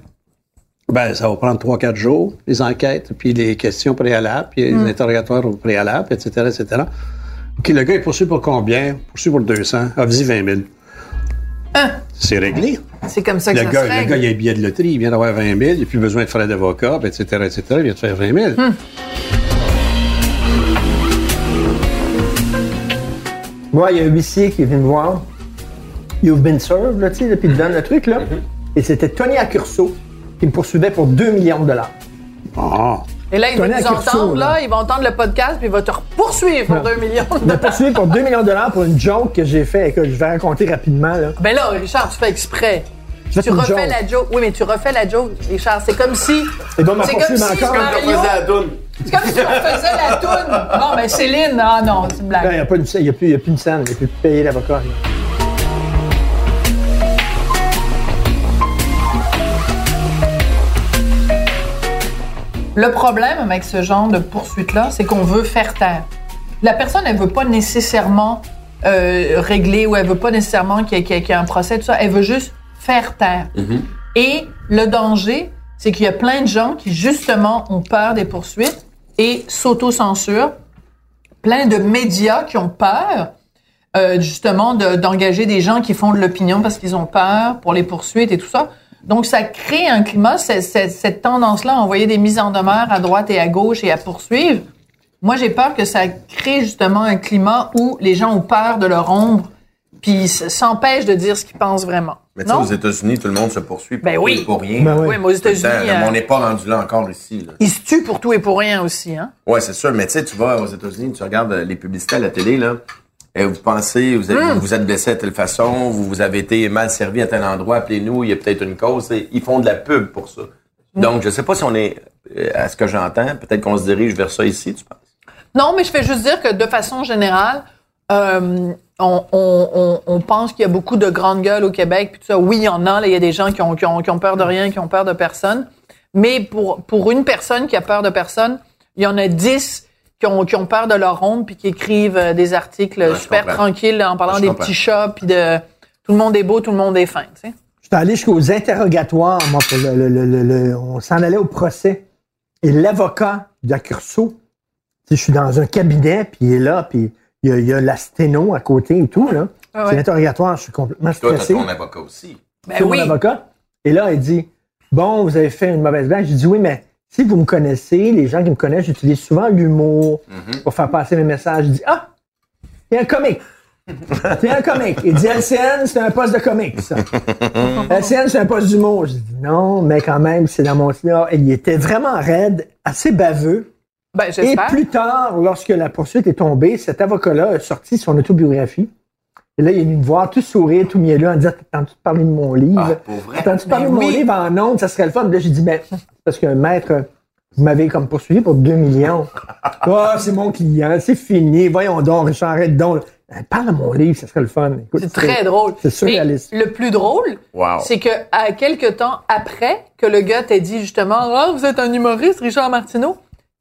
Ben, ça va prendre 3-4 jours, les enquêtes, puis les questions préalables, puis les interrogatoires au préalable, etc., etc. OK, le gars est poursuivi pour combien? Poursuivi pour 200. Ah, vas-y, 20 000.
Hein?
C'est réglé.
C'est comme ça que
Le
ça
gars,
se
le gars, il a un billet de loterie, il vient d'avoir 20 000, il n'a plus besoin de frais d'avocat, etc., etc., il vient de faire 20 000.
Moi, il y a un huissier qui vient me voir. You've been served, là, tu sais, puis il donne le truc, là. Et c'était Tony Accurso qui me poursuivait pour 2 millions de dollars.
Ah,
Et là, ils vont nous
Accurso,
entendre,
là.
là, ils vont entendre le podcast, puis ils vont te poursuivre pour 2 millions.
Il m'a poursuivi pour 2 millions de dollars pour une joke que j'ai fait, que je vais raconter rapidement, là.
Ben là, Richard, tu fais exprès. Tu refais
joke.
la joke. Oui, mais tu refais la joke, Richard. C'est comme si.
Et donc, m'a
C'est comme si
encore.
Mario- C'est comme si on faisait la toune. Non, mais Céline, ah non, c'est une
Ben, Il
blague.
n'y a, pas une- il y a plus y a plus une scène, il n'y a plus de payer l'avocat.
Le problème avec ce genre de poursuite-là, c'est qu'on veut faire taire. La personne, elle veut pas nécessairement euh, régler ou elle veut pas nécessairement qu'il y, ait- y un procès, tout ça. Elle veut juste faire taire. Et le danger, c'est qu'il y a plein de gens qui, justement, ont peur des poursuites et s'auto-censurent. Plein de médias qui ont peur, euh, justement, de- d'engager des gens qui font de l'opinion parce qu'ils ont peur pour les poursuites et tout ça. Donc, ça crée un climat, cette tendance-là à envoyer des mises en demeure à droite et à gauche et à poursuivre. Moi, j'ai peur que ça crée justement un climat où les gens ont peur de leur ombre puis s- s'empêchent de dire ce qu'ils pensent vraiment.
Mais tu sais,
Non?
aux États-Unis, tout le monde se poursuit pour,
Ben oui.
pour rien.
Ben oui.
Oui, mais aux États-Unis,
Tout
euh,
On n'est pas rendu là encore ici. Là.
ils se tuent pour tout et pour rien aussi. Hein?
Ouais, c'est sûr, mais tu sais, tu vas aux États-Unis, tu regardes euh, les publicités à la télé, là, et vous pensez, vous, êtes-
Hmm.
vous êtes blessé à telle façon, vous, vous avez été mal servi à tel endroit, appelez-nous, il y a peut-être une cause. et Ils font de la pub pour ça.
Hmm.
Donc, je sais pas si on est, euh, à ce que j'entends, peut-être qu'on se dirige vers ça ici, tu penses?
Non, mais je fais juste dire que de façon générale, euh, on, on, on, on pense qu'il y a beaucoup de grandes gueules au Québec, puis tout ça. Oui, il y en a. là, Il y a des gens qui ont, qui, ont, qui ont peur de rien, qui ont peur de personne. Mais pour, pour une personne qui a peur de personne, il y en a dix qui ont, qui ont peur de leur ombre, puis qui écrivent euh, des articles
Ouais,
super tranquilles en parlant des
comprends.
petits chats, puis de tout le monde est beau, tout le monde est fin. Tu sais.
Je suis allé jusqu'aux interrogatoires, moi, pour le, le- le- le- le- on s'en allait au procès. Et l'avocat tu sais, je suis dans un cabinet, puis il est là, puis il y a, il y a la sténo à côté et tout, là.
Ah
C'est l'interrogatoire, je suis complètement
Toi, t'as
stressé.
ton avocat aussi.
Ben
C'est mon
oui.
avocat. Et là, il dit Bon, vous avez fait une mauvaise blague. J'ai dit Oui, mais si vous me connaissez, les gens qui me connaissent, j'utilise souvent l'humour
Mhm.
pour faire passer mes messages. Il dit Ah, il y a un comique. (laughs) C'est un comique. Il dit LCN, c'est un poste de comique, ça. (laughs) LCN, c'est un poste d'humour. J'ai dit Non, mais quand même, c'est dans mon il était vraiment raide, assez baveux.
Ben,
Et plus tard, lorsque la poursuite est tombée, cet avocat-là a sorti son autobiographie. Et là, il est venu me voir, tout sourire, tout mielleux, en disant T'as-tu parler de mon livre?
Ah?
T'as-tu parler
Ben
de mon livre en ondes? Ça serait le fun. Là, j'ai dit Ben, c'est parce que maître, vous m'avez comme poursuivi pour 2 millions. (laughs) Ah, c'est mon client, c'est fini. Voyons donc, Richard, arrête donc. Ben, parle de mon livre, ça serait le fun. Écoute,
C'est très drôle.
C'est surréaliste.
Mais le plus drôle,
Wow.
c'est que à quelques temps après que le gars t'a dit justement, ah, vous êtes un humoriste, Richard Martineau,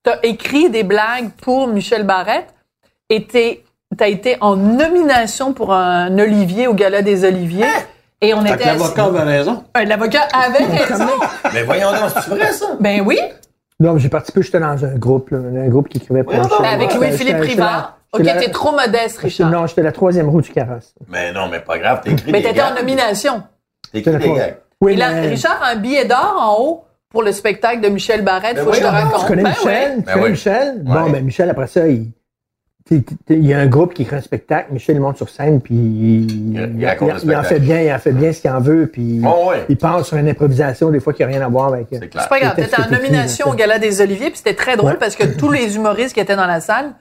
t'as écrit des blagues pour Michel Barrette et t'as été en nomination pour un Olivier au Gala des Oliviers. Et on était
l'avocat avait raison.
Euh, L'avocat avait (laughs) raison.
Mais voyons donc, c'est vrai, ça?
Ben oui.
Non, j'ai participé, j'étais dans un groupe, là, un groupe qui écrivait pour.
Avec Louis-Philippe Rivard. Ok, t'es trop modeste, Richard.
Non, j'étais la troisième roue du carrosse.
Mais non, mais pas grave, t'as écrit
Mais t'étais en nomination.
J'étais
des.
Oui,
Et là,
mais-
Richard a un billet d'or en haut pour le spectacle de Michel Barrette.
Ben
Faut que je te raconte.
Tu connais
Ben
Michel? Tu
Ben
connais
oui.
Michel? Bon, ben Michel, après ça, il, y a un groupe qui écrit un spectacle. Michel, il monte sur scène, puis il,
Il- il
il-
raconte le
il en fait bien, il en fait bien ce qu'il en veut, puis
Oh, ouais.
il part sur une improvisation, des fois, qui n'a rien à voir avec...
C'est clair.
C'est pas grave. T'étais en nomination au Gala des Oliviers, puis c'était très drôle
Ouais.
parce que tous les humoristes qui étaient dans la salle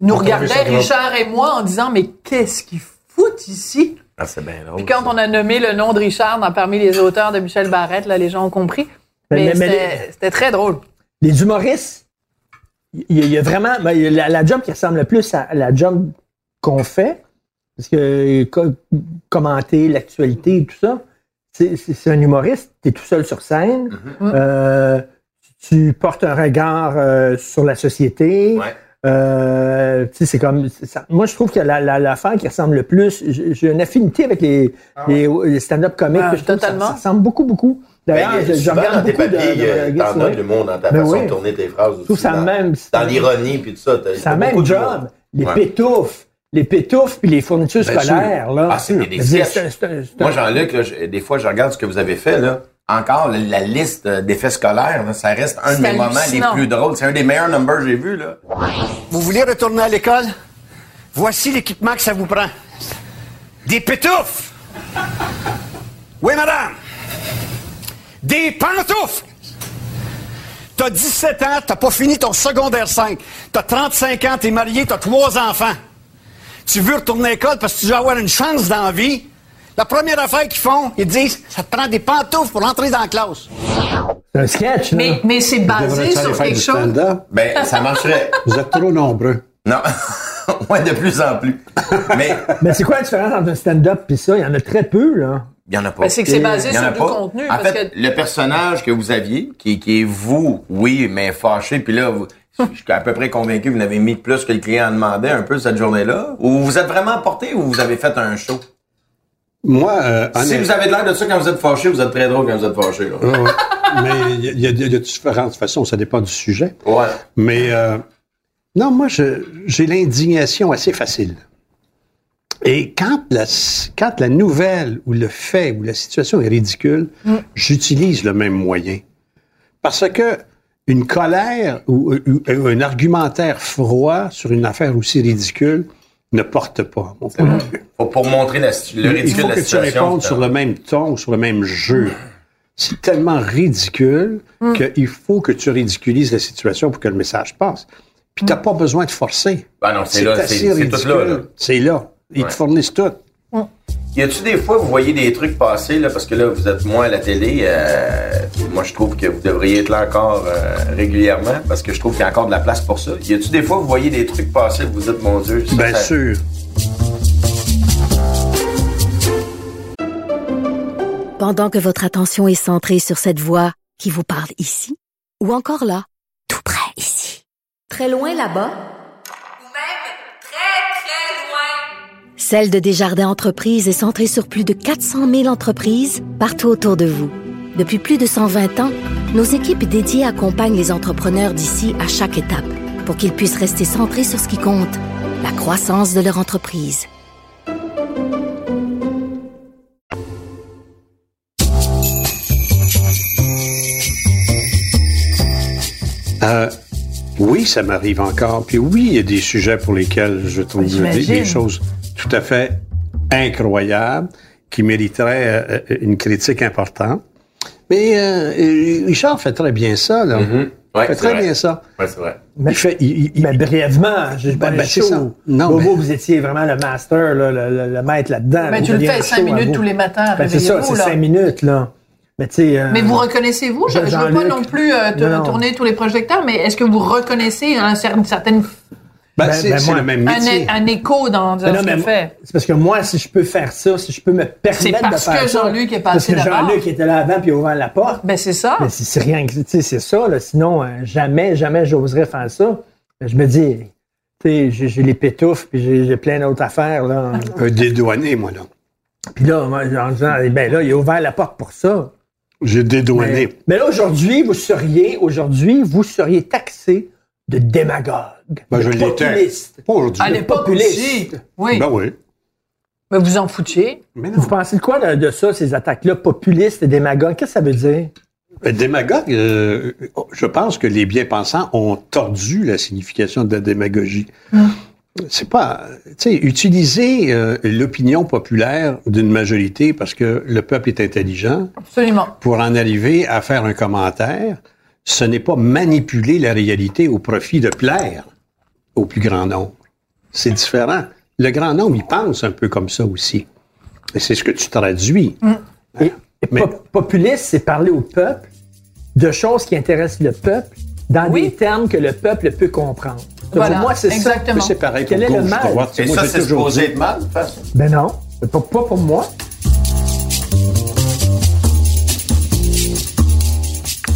nous
On
regardaient. Richard et moi, en disant Mais qu'est-ce qu'ils foutent ici?
Ah, c'est bien drôle.
Puis quand on a nommé le nom de Richard dans, parmi les auteurs de Michel Barrette, là, les gens ont compris.
Mais-
Mais,
mais- mais
c'était très drôle.
Les humoristes, il y, a- il y a vraiment... ben, il y a la, la job qui ressemble le plus à la job qu'on fait, parce que co- commenter l'actualité et tout ça, c'est- un humoriste, tu es tout seul sur scène,
Mhm.
euh, tu portes un regard euh, sur la société.
Ouais.
Euh, tu sais, c'est comme. ça. Moi, je trouve que la- la- l'affaire qui ressemble le plus, j'ai une affinité avec les, les, les stand-up comiques.
Ah,
que je trouve que ça-
totalement.
Ça, ressemble beaucoup, beaucoup. D'ailleurs,
Ben,
je, je
souvent, dans
regarde
tes
beaucoup de.
papiers,
de- de-
t'en
ouais.
as de l'humour dans ta
Ben
façon
oui.
de tourner tes phrases aussi.
Je trouve ça
dans,
même.
Dans l'ironie puis tout ça. t'as-
la même job. Les
Ouais.
pétoufs. Les pétoufs puis les fournitures scolaires, là.
Ah, c'est des- sketchs. Moi, Jean-Luc, là, je- des fois, je regarde ce que vous avez fait, là. Encore, la, la liste d'effets scolaires, là, ça reste un de mes moments les plus drôles. C'est un des meilleurs numbers que j'ai vus, là.
Vous voulez retourner à l'école? Voici l'équipement que ça vous prend. Des pétoufles! Oui, madame! Des pantoufles! T'as 17 ans, t'as pas fini ton secondaire 5. T'as 35 ans, t'es marié, t'as trois enfants. Tu veux retourner à l'école parce que tu veux avoir une chance dans la vie? La première affaire qu'ils font, ils disent, ça te prend des pantoufles pour entrer dans la classe.
c'est un sketch, là.
Mais, mais c'est basé sur quelque chose.
Ben, ça marcherait. (laughs)
Vous êtes trop nombreux.
non. (laughs) ouais, de plus en plus. Mais, (laughs)
Mais c'est quoi la différence entre un stand-up et ça? Il y en a très peu, là.
il y en a pas.
Ben, c'est que c'est basé sur du
pas.
contenu.
En
parce
fait,
que
le personnage que vous aviez, qui, qui est vous, oui, mais fâché, puis là, vous- je suis à peu près convaincu que vous n'avez mis plus que le client en demandait un peu cette journée-là. Ou vous êtes vraiment porté ou vous avez fait un show?
Moi, euh,
Si vous avez de l'air de ça quand vous êtes fâché, vous êtes très drôle quand vous êtes fâché. Là.
Ouais, ouais. (laughs) mais il y, a- y y différentes façons, ça dépend du sujet.
Ouais.
Mais euh, non, moi, je- j'ai l'indignation assez facile. Et quand la, quand la nouvelle ou le fait ou la situation est ridicule, j'utilise le même moyen. Parce que une colère ou, ou- ou un argumentaire froid sur une affaire aussi ridicule ne porte pas, mon point de vue.
Faut- pour montrer la, le
Il
ridicule
faut
de
que tu répondes sur le même ton, sur le même jeu. C'est tellement ridicule qu'il faut que tu ridiculises la situation pour que le message passe. Puis t'as pas besoin de forcer.
Ben non, c'est là, c'est- tout
ridicule.
là, là.
C'est là. Ils
Ouais.
te fournissent tout.
Y a-tu des fois, vous voyez des trucs passer, là, parce que là, vous êtes moins à la télé. Euh, moi, je trouve que vous devriez être là encore euh, régulièrement, parce que je trouve qu'il y a encore de la place pour ça. Y a-tu des fois, vous voyez des trucs passer, vous dites, mon Dieu, ça,
Bien sûr.
Pendant que votre attention est centrée sur cette voix qui vous parle ici, ou encore là, tout près ici, très loin là-bas, Celle de Desjardins Entreprises est centrée sur plus de 400 000 entreprises partout autour de vous. Depuis plus de 120 ans, nos équipes dédiées accompagnent les entrepreneurs d'ici à chaque étape pour qu'ils puissent rester centrés sur ce qui compte, la croissance de leur entreprise.
Euh, oui, ça m'arrive encore. Puis oui, il y a des sujets pour lesquels je trouve des, choses tout à fait incroyables qui mériteraient euh, une critique importante. Mais euh, Richard fait très bien ça, là.
Mhm. Ouais,
il fait
c'est
très
vrai.
bien ça.
Ouais, c'est vrai.
Il fait, il- il- il-
Mais brièvement, je
Ben,
ben,
ben, c'est ça. Non,
Bobo,
mais-
vous étiez vraiment le master, là, le, le- le maître là-dedans.
Ben,
Vous
tu le fais cinq
show
minutes
vous.
tous les matins,
Ben, c'est ça, c'est cinq minutes, là. Mais euh,
Mais vous reconnaissez-vous, je, je veux pas non plus euh, te-
Non, non.
tourner tous les projecteurs, mais est-ce que vous reconnaissez un une certaine,
ben,
Ben,
c'est
ben,
c'est
moi-
le même
un,
métier.
un écho dans, dans
Ben non,
ce qu'il fait?
C'est parce que moi, si je peux faire ça, si je peux me permettre
C'est parce
de faire
que
ça...
Jean-Luc est
Parce
passé
que
d'abord.
Jean-Luc était là avant puis il a ouvert la porte.
Ben, c'est ça.
Mais c'est c'est rien que... Tu sais, c'est ça, là. Sinon, euh, jamais, jamais j'oserais faire ça. Je me dis... Tu sais, j'ai j'ai les pétouffes puis j'ai j'ai plein d'autres affaires, là.
Un dédouané, moi, là.
Puis là, moi, en disant, eh ben là, il a ouvert la porte pour ça.
J'ai dédouané.
Mais, mais là, aujourd'hui, vous seriez, aujourd'hui, vous seriez taxé de démagogue.
Ben,
de
je l'étais.
populiste.
Pas aujourd'hui.
À l'époque
populiste.
aussi. Oui.
Ben oui.
Mais vous en foutiez.
Mais non.
Vous pensez de quoi de, de ça, ces attaques-là, populistes et démagogues? Qu'est-ce que ça veut dire?
Euh, Démagogue, euh, je pense que les bien-pensants ont tordu la signification de la démagogie. C'est pas, tu sais, utiliser euh, l'opinion populaire d'une majorité parce que le peuple est intelligent
Absolument.
pour en arriver à faire un commentaire, ce n'est pas manipuler la réalité au profit de plaire au plus grand nombre. C'est différent. Le grand nombre, il pense un peu comme ça aussi. Et c'est ce que tu traduis.
Et, et
Mais-
pop- populiste, c'est parler au peuple de choses qui intéressent le peuple dans
Oui.
des termes que le peuple peut comprendre.
Voilà,
Pour moi, c'est ça.
C'est pareil
Quel est le mal?
Et
Moi,
ça, c'est supposé être mal, de toute façon.
Ben non, pas pour moi.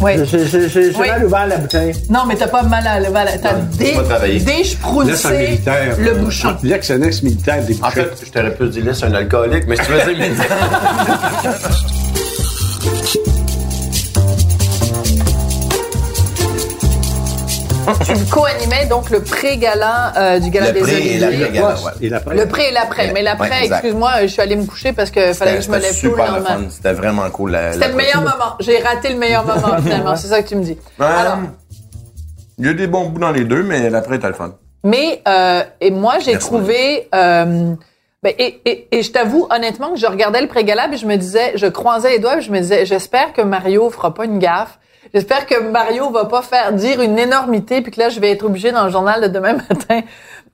Oui.
J'ai
Oui.
mal ouvert la bouteille.
Non, mais t'as pas mal à lever la- T'as
un
décheproussé
militaire.
le
euh,
bouchon.
En
L'ex-annexe militaire des
fait, je t'aurais pu dire, laisse un alcoolique, mais si tu veux (laughs) dire militaire.
Tu co-animais donc le pré-gala euh, du Gala
Le
des
pré et
Oliviers.
l'après-gala, ouais.
Et l'après.
Le pré et l'après. Mais l'après,
Ouais,
excuse-moi, je suis allée me coucher parce que fallait que je me lève tôt le
super le
lendemain.
fun. C'était vraiment cool. la-
C'était le meilleur moment. J'ai raté le meilleur moment, (laughs) finalement. C'est ça que tu me dis.
Ouais.
Alors,
Il y a des bons bouts dans les deux, mais l'après, t'as le fun.
mais, euh, et moi, j'ai trouvé, euh, ben, et, et, et je t'avoue, honnêtement, que je regardais le pré-gala et je me disais, je croisais les doigts et je me disais, j'espère que Mario fera pas une gaffe. J'espère que Mario va pas faire dire une énormité puis que là, je vais être obligée dans le journal de demain (laughs) matin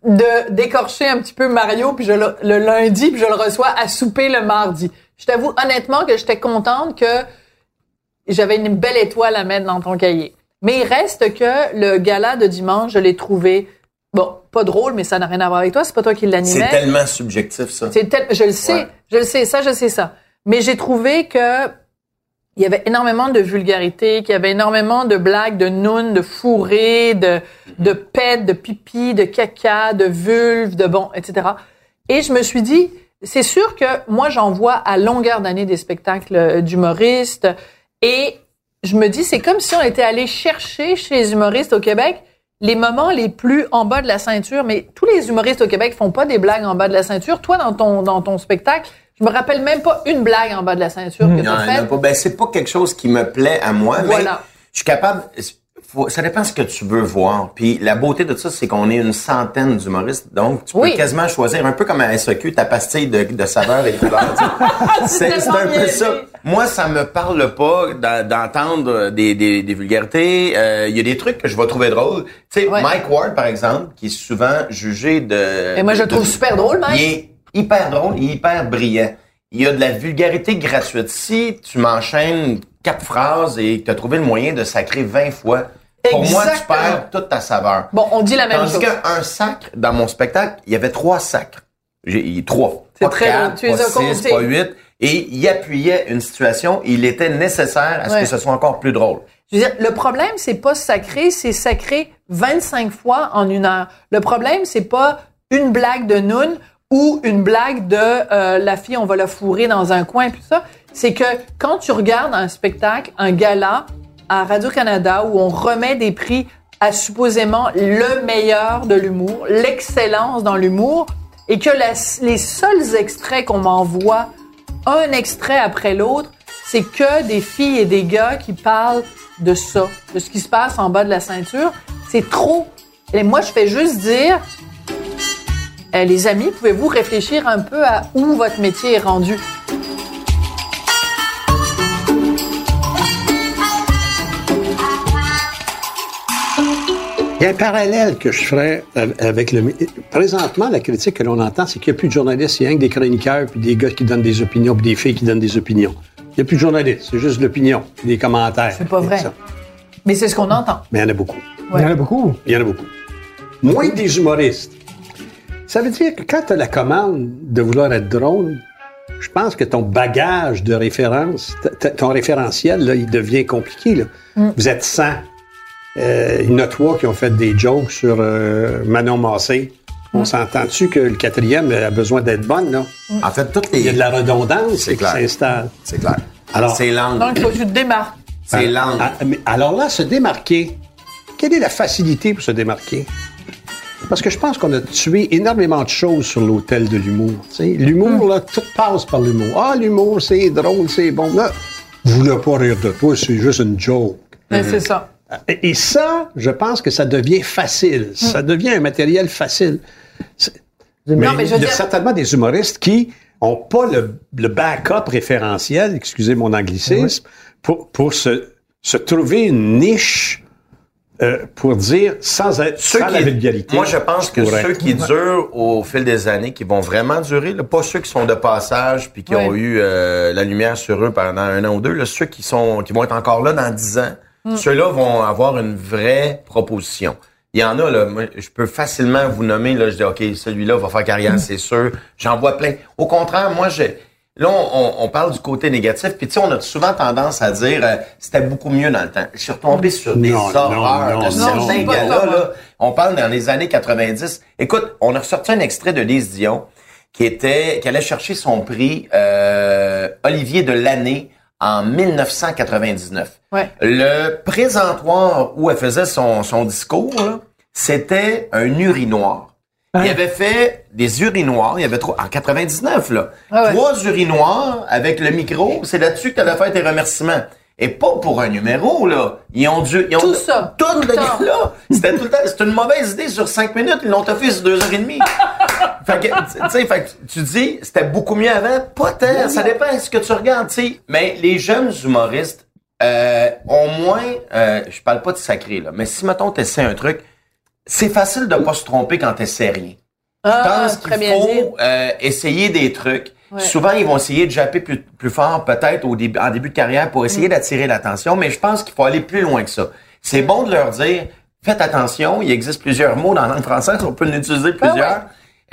de d'écorcher un petit peu Mario puis je le, le lundi puis je le reçois à souper le mardi. Je t'avoue honnêtement que j'étais contente que j'avais une belle étoile à mettre dans ton cahier. Mais il reste que le gala de dimanche, je l'ai trouvé bon, pas drôle, mais ça n'a rien à voir avec toi. C'est pas toi qui
C'est
l'animais.
tellement subjectif, ça.
C'est tel- je le sais,
Ouais.
je le sais, ça, je sais ça. Mais j'ai trouvé que il y avait énormément de vulgarité, qu'il y avait énormément de blagues, de nounes, de fourrés, de, de pètes, de pipi, de caca, de vulve, de bon, etc. Et je me suis dit, c'est sûr que moi, j'en vois à longueur d'année des spectacles euh, d'humoristes et je me dis, c'est comme si on était allé chercher chez les humoristes au Québec les moments les plus en bas de la ceinture. Mais tous les humoristes au Québec font pas des blagues en bas de la ceinture. Toi, dans ton, dans ton spectacle, je me rappelle même pas une blague en bas de la ceinture que
y
tu faite.
pas. Ben, c'est pas quelque chose qui me plaît à moi, mais
Voilà.
je suis capable. faut- ça dépend ce que tu veux voir. Puis la beauté de ça, c'est qu'on est une centaine d'humoristes. Donc, tu peux
Oui.
quasiment choisir, un peu comme à SEQ, ta pastille de, de saveurs et de couleurs. tu sais. (laughs) c'est c'est un peu ça. Moi, ça me parle pas d'en- d'entendre des, des, des vulgarités. Euh, Il y a des trucs que je vais trouver drôles. Tu sais,
Ouais.
Mike Ward, par exemple, qui est souvent jugé de...
Et moi, je le
de-
trouve super drôle, Mike.
Hyper drôle, hyper brillant. Il y a de la vulgarité gratuite. Si tu m'enchaînes quatre phrases et que tu as trouvé le moyen de sacrer 20 fois, pour moi, tu perds toute ta saveur.
Bon, on dit la même
Tandis
chose.
qu'un sacre, dans mon spectacle, il y avait trois sacres. J'ai trois.
C'est
Pas
très
quatre, pas
as
six, pas huit. et il appuyait une situation, il était nécessaire à ce
Ouais.
que ce soit encore plus drôle.
Je veux dire, le problème, c'est pas sacré, c'est sacré 25 fois en une heure. Le problème, c'est pas une blague de Noun ou une blague de euh, la fille, on va la fourrer dans un coin, puis ça. C'est que quand tu regardes un spectacle, un gala à Radio-Canada où on remet des prix à supposément le meilleur de l'humour, l'excellence dans l'humour, et que les seuls extraits qu'on m'envoie, un extrait après l'autre, c'est que des filles et des gars qui parlent de ça, de ce qui se passe en bas de la ceinture. C'est trop. Et moi, je fais juste dire, les amis, pouvez-vous réfléchir un peu à où votre métier est rendu?
Il y a un parallèle que je ferais avec le. Présentement, la critique que l'on entend, c'est qu'il n'y a plus de journalistes, il y a rien que des chroniqueurs, puis des gars qui donnent des opinions, puis des filles qui donnent des opinions. Il n'y a plus de journalistes, c'est juste l'opinion, des commentaires.
C'est pas vrai.
Ça.
Mais c'est ce qu'on entend.
Mais il y en a beaucoup.
Il y en a beaucoup.
Il y en a beaucoup. Moins des humoristes. Ça veut dire que quand tu as la commande de vouloir être drôle, je pense que ton bagage de référence, t- t- ton référentiel, là, il devient compliqué. Là. Vous êtes 100. Euh, il y en a trois qui ont fait des jokes sur euh, Manon Massé. On s'entend-tu que le quatrième a besoin d'être bonne, là?
En fait, toutes
Il y a
les...
de la redondance
C'est
qui s'installe.
C'est clair.
Alors-
c'est langue.
Donc, il faut que tu te démarques.
C'est langue.
Ah, alors là, se démarquer, quelle est la facilité pour se démarquer? Parce que je pense qu'on a tué énormément de choses sur l'hôtel de l'humour. L'humour, là, tout passe par l'humour. Ah, l'humour, c'est drôle, c'est bon. Là, vous voulez pas rire de toi, c'est juste une joke.
Mais c'est ça.
Et ça, je pense que ça devient facile. Ça devient un matériel facile. Mais,
Non, mais je
il y a
dire-
certainement des humoristes qui ont pas le, le backup référentiel, excusez mon anglicisme, pour, pour se, se trouver une niche euh, pour dire sans être
Ceux
sans la
qui-
vulgarité.
Moi, je pense que ceux qui durent au fil des années, qui vont vraiment durer, là, pas ceux qui sont de passage puis qui
Ouais.
ont eu euh, la lumière sur eux pendant un an ou deux, là, ceux qui sont qui vont être encore là dans dix ans,
Mm.
ceux-là vont avoir une vraie proposition. Il y en a, là, moi, je peux facilement vous nommer, là, je dis, OK, celui-là va faire carrière,
Mm.
c'est sûr. J'en vois plein. Au contraire, moi, je, là, on, on parle du côté négatif, puis tu sais, on a souvent tendance à dire, euh, c'était beaucoup mieux dans le temps. Je suis retombé sur des
Non,
horreurs
non, non,
de
non,
certains gars-là, là. On parle dans les années 90. Écoute, on a ressorti un extrait de Lise Dion qui était, qui allait chercher son prix euh, Olivier de l'année en 1999.
Ouais.
Le présentoir où elle faisait son, son discours, là, c'était un urinoir. Il avait fait des urinoirs, il y avait trois, en 99, là.
Ah ouais.
Trois urinoirs avec le micro, c'est là-dessus que tu allais faire tes remerciements. Et pas pour un numéro, là. Ils ont dû, ils ont
Tout ça,
Tout,
tout le temps. (laughs)
là. C'était tout le temps. C'était une mauvaise idée sur cinq minutes. Ils l'ont fait sur deux heures et demie. (laughs) fait que, tu sais, fait que tu dis, c'était beaucoup mieux avant. Pas tant. Ça dépend de ce que tu regardes, tu sais. Mais les jeunes humoristes, euh, ont moins, euh, je parle pas de sacré, là. Mais si, mettons, t'essaies un truc, c'est facile de pas se tromper quand t'essaies rien. Je
Ah,
pense
très
qu'il faut euh, essayer des trucs.
Ouais.
Souvent, ils vont essayer de japper plus, plus fort, peut-être au début, en début de carrière, pour essayer
Mm.
d'attirer l'attention. Mais je pense qu'il faut aller plus loin que ça. C'est bon de leur dire, faites attention, il existe plusieurs mots dans la langue française, on peut en utiliser
Ben
plusieurs.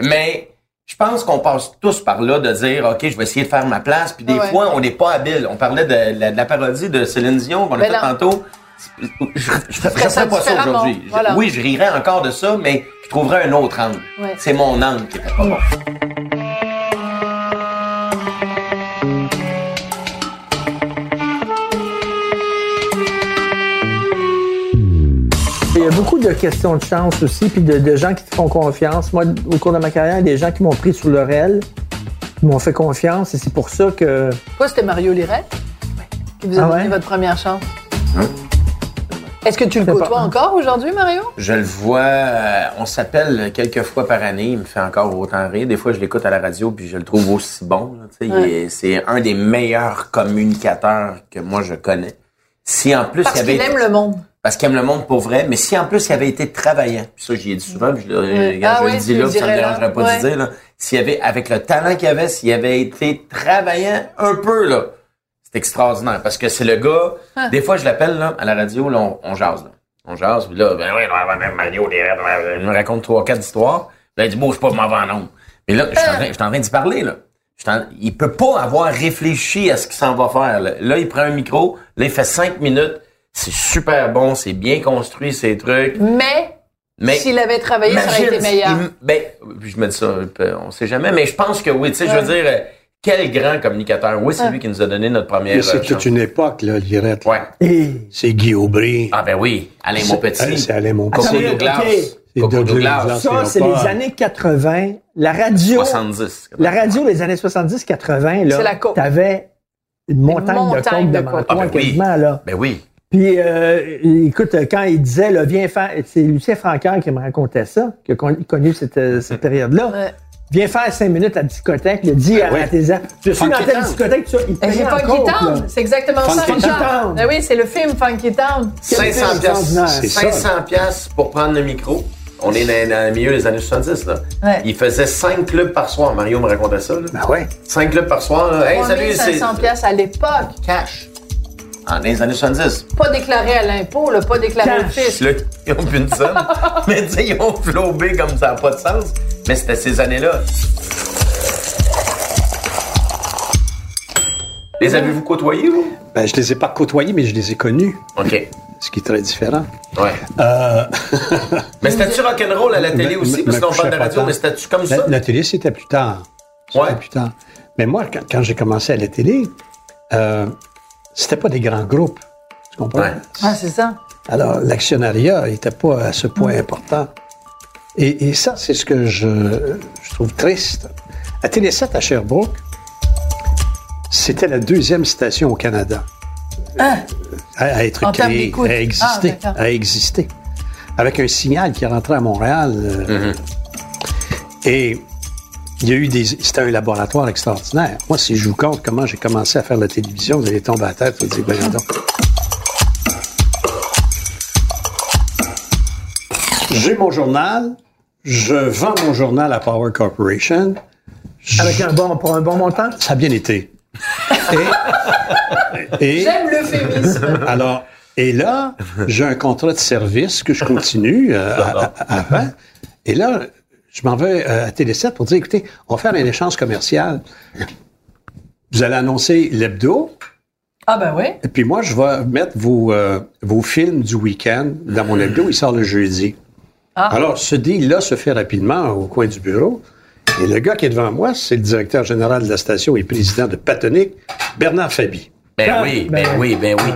Mais je pense qu'on passe tous par là de dire, OK, je vais essayer de faire ma place. Puis des
Ouais.
fois, on n'est pas habile. On parlait de, la- de la parodie de Céline Dion qu'on a
Ben
fait tantôt. Je, je, ferais
ça
pas ça aujourd'hui.
Voilà.
Oui, je rirais encore de ça, mais je trouverais un autre angle.
Ouais.
C'est mon angle qui était pas bon.
Il y a beaucoup de questions de chance aussi, puis de, de gens qui te font confiance. Moi, au cours de ma carrière, il y a des gens qui m'ont pris sous leur aile, qui m'ont fait confiance, et c'est pour ça que.
Quoi, c'était Mario Lirette qui vous a
Ah
donné
ouais?
votre première chance? Est-ce que tu le côtoies
pas-
encore aujourd'hui, Mario?
Je le vois, euh, on s'appelle quelques fois par année, il me fait encore autant rire. Des fois, je l'écoute à la radio puis je le trouve aussi bon. là, tu sais. Il
Ouais.
est- C'est un des meilleurs communicateurs que moi je connais. Si en plus
Parce
il avait
qu'il aime le monde.
parce qu'il aime le monde pour vrai, mais si en plus il avait été travaillant, puis ça j'y ai dit souvent, puis je,
Ah
je le
tu
dis là, puis ça me dérangerait pas
Ouais.
de dire là, s'il avait avec le talent qu'il avait, s'il avait été travaillant un peu là, c'est extraordinaire parce que c'est le gars.
Ah.
Des fois je l'appelle là à la radio, là, on, on jase là. On jase, puis là, ben oui, ben, Mario, il me raconte trois, quatre histoires. Là, il dit, bon, je suis pas m'en vais en ondes. Mais là, je suis en train- je en train d'y parler, là. Je il peut pas avoir réfléchi à ce qu'il s'en va faire. Là. Là, il prend un micro, là, il fait cinq minutes. C'est super bon, c'est bien construit, ces trucs.
Mais,
Mais
s'il avait travaillé, ça aurait été meilleur.
il- ben, je me dis ça, on sait jamais, mais je pense que oui, tu sais, je veux dire, quel grand communicateur? Oui, c'est lui qui nous a donné notre première
Mais c'est
euh,
toute une époque, là, Lirette.
Ouais.
C'est Guy Aubry.
Ah ben oui, Alain Monpetit.
c'est Alain Monpetit.
Coco Douglas. Coco
Douglas
ça, c'est les années 80. La radio,
70.
la radio des années 70-80, là,
C'est la
t'avais une montagne,
montagne
de coke
de
toi,
Ah, ben oui.
là.
Ben oui.
Puis, euh, écoute, quand il disait, là, viens faire, c'est Lucien Francaire qui me racontait ça, qui a con- connu cette, cette période-là.
Ouais.
Viens faire cinq minutes à la discothèque, il a dit à,
oui.
à tes je suis
Funky
dans telle
Town.
discothèque, il
Et
payait
j'ai Funky. Town. C'est exactement ça,
Funky.
Town.
Ben oui, c'est le film Funky Town.
500 piastres.
extraordinaire.
C'est ça.
500 piastres pour prendre le micro. On est dans, dans le milieu des années 70, là.
Ouais.
Il faisait 5 clubs par soir. Mario me racontait ça, là.
Ben ouais.
5 clubs par soir. là. Hey, salut, c'est
3500 pièces à l'époque.
cash. En dans les années 70.
Pas déclaré à l'impôt, là, pas déclaré au fisc.
Là, (laughs) ils ont plus une somme. (laughs) mais tu sais, ils ont flobé comme ça n'a pas de sens. Mais c'était ces années-là. Les avez-vous côtoyés, vous?
Ben, je les ai pas côtoyés, mais je les ai connus,
OK.
ce qui est très différent.
Ouais.
Euh, (laughs)
Mais c'était-tu rock'n'roll à la télé
Me-
aussi?
me-
Parce qu'on parle de
pas
radio, mais c'était-tu comme ça?
la, la télé, c'était plus tard. C'était
Ouais.
plus tard. Mais moi, quand, quand j'ai commencé à la télé, euh, c'était pas des grands groupes. Tu comprends?
Ouais.
Ah, c'est ça.
Alors, l'actionnariat n'était pas à ce point important. Et, et ça, c'est ce que je, je trouve triste. À Télé 7 à Sherbrooke, c'était la deuxième station au Canada à, à être
En
créée, à exister,
Ah,
à exister, avec un signal qui rentrait à Montréal. euh, Et il y a eu des, c'était un laboratoire extraordinaire. Moi, si je vous compte comment j'ai commencé à faire la télévision, vous allez tomber à la tête, vous allez dire, voyons donc. J'ai mon journal, je vends mon journal à Power Corporation. Je-
Avec un bon, pour un bon montant?
Ça a bien été. Et, et- (laughs)
J'aime l'euphémisme.
alors, et là, j'ai un contrat de service que je continue euh, à- à- avant. Et là, je m'en vais euh, à Télé7 pour dire, écoutez, on va faire un échange commercial. Vous allez annoncer l'hebdo,
Ah, ben oui.
et puis moi, je vais mettre vos, euh, vos films du week-end dans mon hebdo. Il sort le jeudi. Alors, ce deal-là se fait rapidement au coin du bureau. Et le gars qui est devant moi, c'est le directeur général de la station et président de Patonic, Bernard Fabi.
Ben oui, ben
Ben-
oui, ben oui.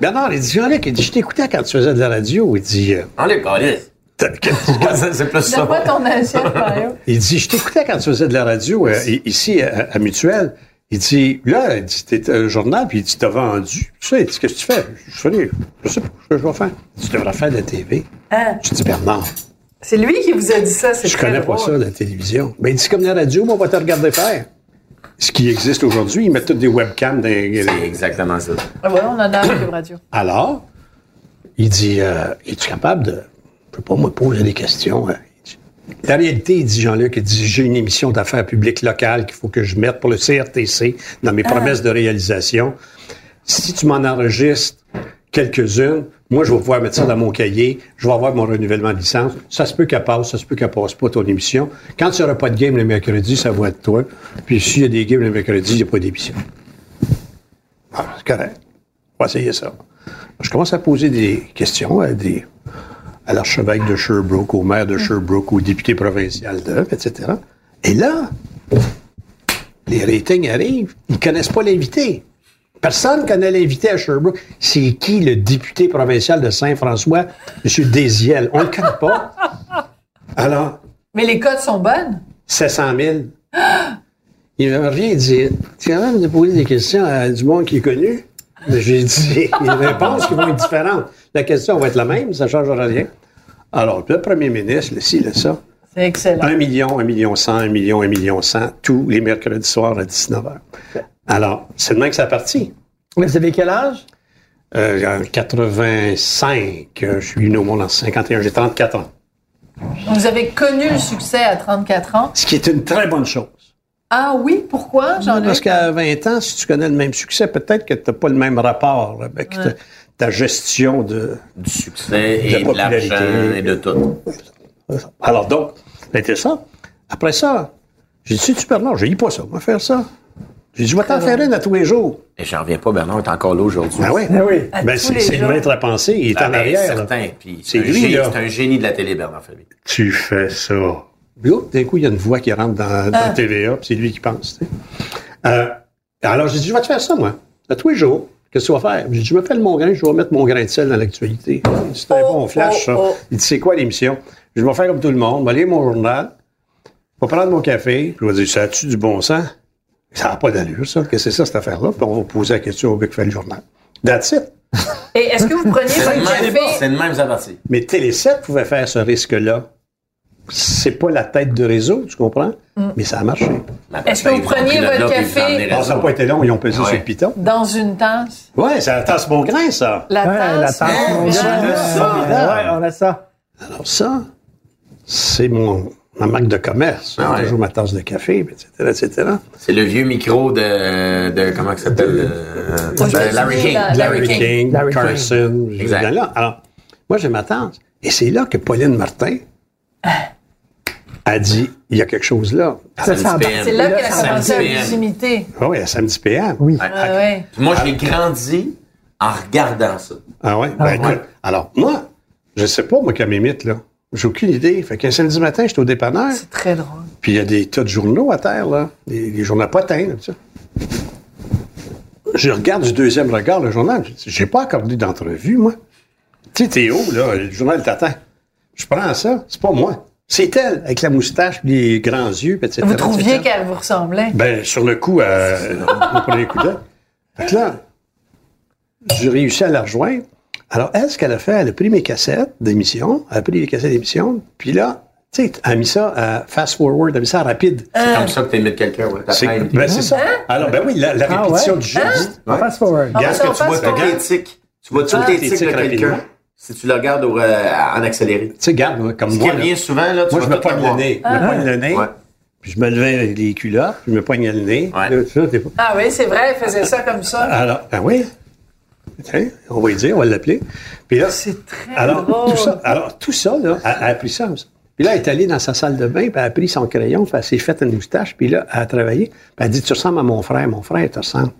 Bernard, il dit, Jean-Luc, il dit, je t'écoutais quand tu faisais de la radio. Il dit, euh,
On les connaît.
T'as- (laughs)
C'est plus ça.
Donne-moi ton assiette, Mario?
il dit, je t'écoutais quand tu faisais de la radio euh, ici à, à Mutuel. Il dit, là, il dit, t'es un journal, puis il dit, t'as vendu. Tu sais, il dit, qu'est-ce que tu fais? Je fais, je sais pas ce que je vais faire. Tu devrais faire de la TV.
Hein?
Je dis, Bernard,
C'est lui qui vous a dit ça, c'est
je connais pas ça, la télévision. Mais il dit, comme la radio, moi, on va te regarder faire. Ce qui existe aujourd'hui, ils mettent toutes des webcams dans les-
C'est exactement ça.
Ah, voilà, on en a Cube Radio.
Alors, il dit, euh, es-tu capable de, peux pas me poser des questions? hein? Il La réalité, il dit Jean-Luc, il dit, j'ai une émission d'affaires publiques locales qu'il faut que je mette pour le CRTC dans mes promesses de réalisation. Si tu m'en enregistres quelques-unes, moi, je vais pouvoir mettre ça dans mon cahier, je vais avoir mon renouvellement de licence. Ça se peut qu'elle passe, ça se peut qu'elle passe pas ton émission. Quand tu n'auras pas de game le mercredi, ça va être toi. Puis s'il y a des games le mercredi, il n'y a pas d'émission. Ah, c'est correct. On va essayer ça. Je commence à poser des questions à, des, à l'archevêque de Sherbrooke, au maire de Sherbrooke, au député provincial de, etc. Et là, les ratings arrivent. Ils connaissent pas l'invité. Personne connaît l'invité à Sherbrooke. C'est qui le député provincial de Saint-François, M. Désiel? On le connaît pas. (laughs) Alors,
Mais les codes sont bonnes.
700 000. (gasps) Il m'a rien dit. Tu es capable de poser des questions à du monde qui est connu? Mais J'ai dit, les réponses qui vont être différentes. La question va être la même, ça ne changera rien. Alors, le premier ministre, le ci, le ça,
C'est excellent.
1 million, 1 million 100, 1 million, 1 million 100, tous les mercredis soirs à 19h. Alors, c'est demain que ça parti.
Vous avez quel âge?
Euh, en 85, euh, je suis venu au monde en 51, j'ai 34 ans.
Vous avez connu le succès à 34 ans?
Ce qui est une très bonne chose.
Ah oui, pourquoi,
Parce qu'à 20 ans, si tu connais le même succès, peut-être que tu n'as pas le même rapport avec ta gestion de.
Du succès
De
et de
popularité.
l'argent et de tout.
Alors donc, c'était ça. Après ça, J'ai dit, c'est-tu Bernard? J'ai dit, pas ça, on va faire ça. J'ai dit, je vais t'en faire une à tous les jours.
Et j'en reviens pas, Bernard est encore là aujourd'hui.
Ben oui.
Ah oui.
Ben,
tous
c'est le maître à penser, il est
Ah,
en
ben,
arrière. là.
certain. Puis
C'est
un
lui.
C'est un génie de la télé, Bernard Fabi.
Tu fais ça. Puis, oh, d'un coup, il y a une voix qui rentre dans, dans TVA, puis c'est lui qui pense. tu. Euh, alors, j'ai dit, je vais te faire ça, moi. À tous les jours. Qu'est-ce que tu vas faire? J'ai dit, je m'appelle mon grain, je vais mettre mon grain de sel dans l'actualité. C'est un bon flash, ça.
oh.
Il dit, c'est quoi l'émission? Je vais faire comme tout le monde, je vais lire mon journal, je vais prendre mon café, puis je vais dire, ça a-tu du bon sens? Ça n'a pas d'allure, ça. Qu'est-ce que c'est ça, cette affaire-là? Puis on va poser la question au gars qui fait le journal. That's it.
Et est-ce que vous preniez
C'est
votre
le même,
café?
c'est le même, ça.
Mais Télé 7 pouvait faire ce risque-là. C'est pas la tête de réseau, tu comprends? Mais ça a marché.
Est-ce que vous preniez votre café?
Ah, ça n'a pas été long, ils ont pesé
Ouais.
sur le piton.
dans une tasse?
Ouais, ça tasse mon grain, ça.
La
Ouais, la
tasse?
tasse
veux ça.
Ouais, on a ça.
Alors ça, c'est mon ma marque de commerce.
Ah ouais.
Toujours ma tasse de café, etc., etc.
C'est le vieux micro de, de comment ça s'appelle? euh, de Larry King.
la-
Larry
King.
King,
Larry King.
Carson. je
Exact.
là. Alors, moi, j'ai ma tante. Et c'est là que Pauline Martin a dit, il y a quelque chose là.
Ça, ça.
C'est là qu'elle a commencé à imiter.
Ah oui, à samedi PM.
Oui.
Ah ouais.
Puis Moi, j'ai grandi en regardant ça.
Ah ouais? Ben, écoute, alors, moi, je sais pas, moi, comme imite, là. J'ai aucune idée. Fait qu'un samedi matin, j'étais au dépanneur,
C'est très drôle.
puis il y a des tas de journaux à terre, là. Des, des journaux potins, là, sais. Je regarde du deuxième regard le journal. J'ai pas accordé d'entrevue, moi. Tu sais, Théo, là, le journal t'attend. Je prends ça, c'est pas moi. C'est elle, avec la moustache, les grands yeux, etc.
Vous trouviez qu'elle vous ressemblait?
Ben, sur le coup, euh, (laughs) on prenait coup d'œil. Fait que là, j'ai réussi à la rejoindre. Alors, elle, ce qu'elle a fait, elle a pris mes cassettes d'émission, elle a pris les cassettes d'émission, puis là, tu sais, elle a mis ça à fast forward, elle a mis ça à rapide.
C'est comme ça que t'imites quelqu'un, ouais.
C'est ben, c'est ça. Alors, ben oui, la, la
Ah,
répétition
ouais?
du geste.
Ouais.
Fast forward.
Ah,
Regarde ce que tu vois tics. Tu vois toutes
Ah,
les
tes
tics de quelqu'un
rapidement.
Si tu le regardes au, euh, en accéléré.
Tu sais, garde, moi, comme
Ce qui
moi, là,
revient souvent, là, tu
moi, je me
tout
poigne le nez. Je me poigne le nez,
Ouais.
puis je me levais les culottes, puis je me poignais le nez.
Ouais.
Là, ça, t'es pas-
Ah oui, c'est vrai, elle faisait ça comme ça.
Alors, ben oui. Tiens, on va lui dire, on va l'appeler. Puis là,
C'est très
alors,
drôle.
tout ça, alors, tout ça, là, elle, elle a pris ça. Puis là, elle est allée dans sa salle de bain, puis elle a pris son crayon, puis elle s'est faite une moustache, puis là, elle a travaillé. Puis elle a dit, tu ressembles à mon frère, mon frère te ressemble.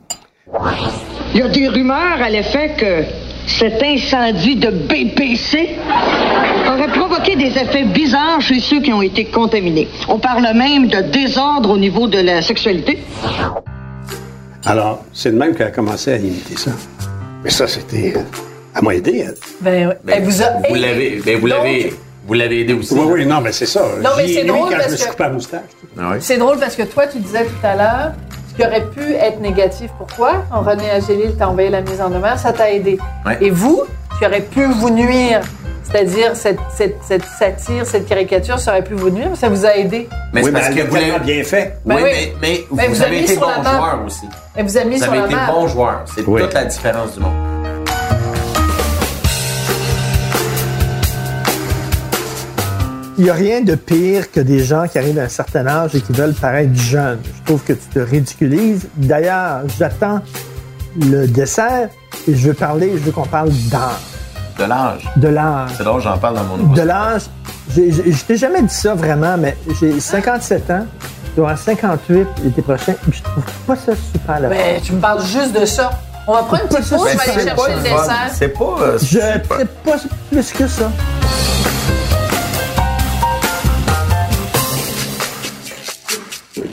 Il y a des rumeurs à l'effet que cet incendie de BPC aurait provoqué des effets bizarres chez ceux qui ont été contaminés. On parle même de désordre au niveau de la sexualité.
Alors, c'est de même qu'elle a commencé à imiter ça. Mais ça, c'était... euh, Elle m'a aidé, elle.
Ben, oui.
Ben,
elle vous a
vous
aidé.
l'avez, ben, vous l'avez, vous l'avez aidé aussi.
Oui, oui, non, mais c'est ça.
Non, mais c'est drôle
quand
parce
je me suis
que-.
Ah.
C'est drôle parce que toi, tu disais tout à l'heure, qui aurait pu être négatif pour toi, quand René Agélil t'a envoyé la mise en demeure, ça t'a aidé.
Ouais.
Et vous, qui aurait pu vous nuire, c'est-à-dire cette, cette, cette satire, cette caricature, ça aurait pu vous nuire, mais ça vous a aidé.
Mais
oui,
c'est parce que vous l'avez.
bien fait.
Ben
oui,
oui.
mais, mais
Ben,
vous,
vous avez
été bon joueur aussi.
Vous a mis
Vous
sur
avez
la
été
map.
bon joueur. C'est
Oui.
toute la différence du monde.
Il n'y a rien de pire que des gens qui arrivent à un certain âge et qui veulent paraître jeunes. Je trouve que tu te ridiculises. D'ailleurs, j'attends le dessert et je veux parler, je veux qu'on parle d'âge.
De l'âge.
De l'âge.
C'est drôle, j'en parle dans mon nouveau.
De l'âge. Je t'ai jamais dit ça vraiment, mais j'ai 57 ans. Je dois avoir 58 l'été prochain. Je trouve pas ça super le.
Ben, tu me parles juste de ça. On va prendre une petite pause, je vais aller
c'est
chercher le dessert.
C'est pas. euh,
Je sais pas plus que ça.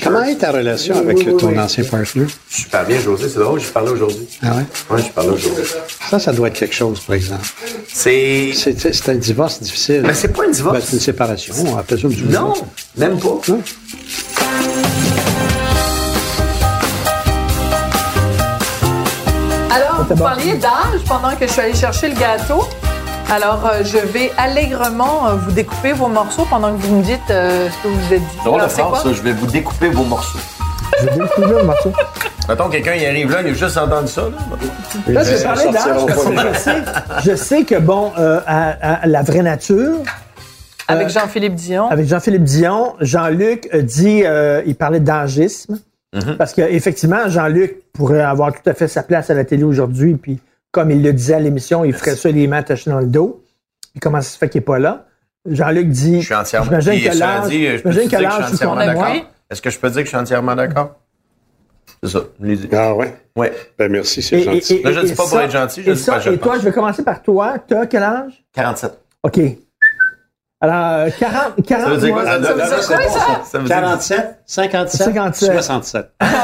Comment est ta relation avec ton ancien partner?
Super bien, José. C'est drôle, je parlais aujourd'hui.
Ah ouais?
Ouais, je parlais aujourd'hui.
Ça, ça doit être quelque chose, par exemple.
C'est.
C'est un divorce difficile.
Mais c'est pas un divorce.
Ben, c'est une séparation. On appelle ça du
Non, même pas.
Non.
Alors, vous parliez d'âge pendant que je suis allée chercher le gâteau? Alors, euh, je vais allègrement euh, vous découper vos morceaux pendant que vous me dites euh, ce que vous êtes dit.
Drôle de
Alors, c'est
phrase,
quoi?
ça. Je vais vous découper vos morceaux.
Je vais découvrir le morceau.
Mettons, quelqu'un y arrive là, il a juste entendu ça. Là.
Là, je vais
Ils
parler d'âge
sortiront
que
les
je sais, je sais que, bon, euh, à, à la vraie nature,
Avec
euh,
Jean-Philippe Dion.
avec Jean-Philippe Dion, Jean-Luc dit, euh, il parlait d'âgisme. Parce qu'effectivement, Jean-Luc pourrait avoir tout à fait sa place à la télé aujourd'hui, puis comme il le disait à l'émission, il ferait ça les mains attachées dans le dos. Comment ça se fait qu'il n'est pas là? Jean-Luc dit.
Je suis entièrement-
J'imagine
Puis,
que l'âge.
dit, je
J'imagine
suis entièrement d'accord. Est-ce que je peux dire que je suis entièrement d'accord? C'est ça, je l'ai dit.
Ah ouais?
Ouais.
Ben merci, c'est
Et-
gentil.
et-
Là, je
et-
dis pas pour être gentil, je dis
ça-
pas je
Et toi, je vais commencer par toi. Tu as quel âge?
47.
OK. Alors, euh, 40, 40
Ça veut dire quoi,
ça-
ça?
Ça?
Ça dire-
47, 57,
57.
67.
c'est vrai.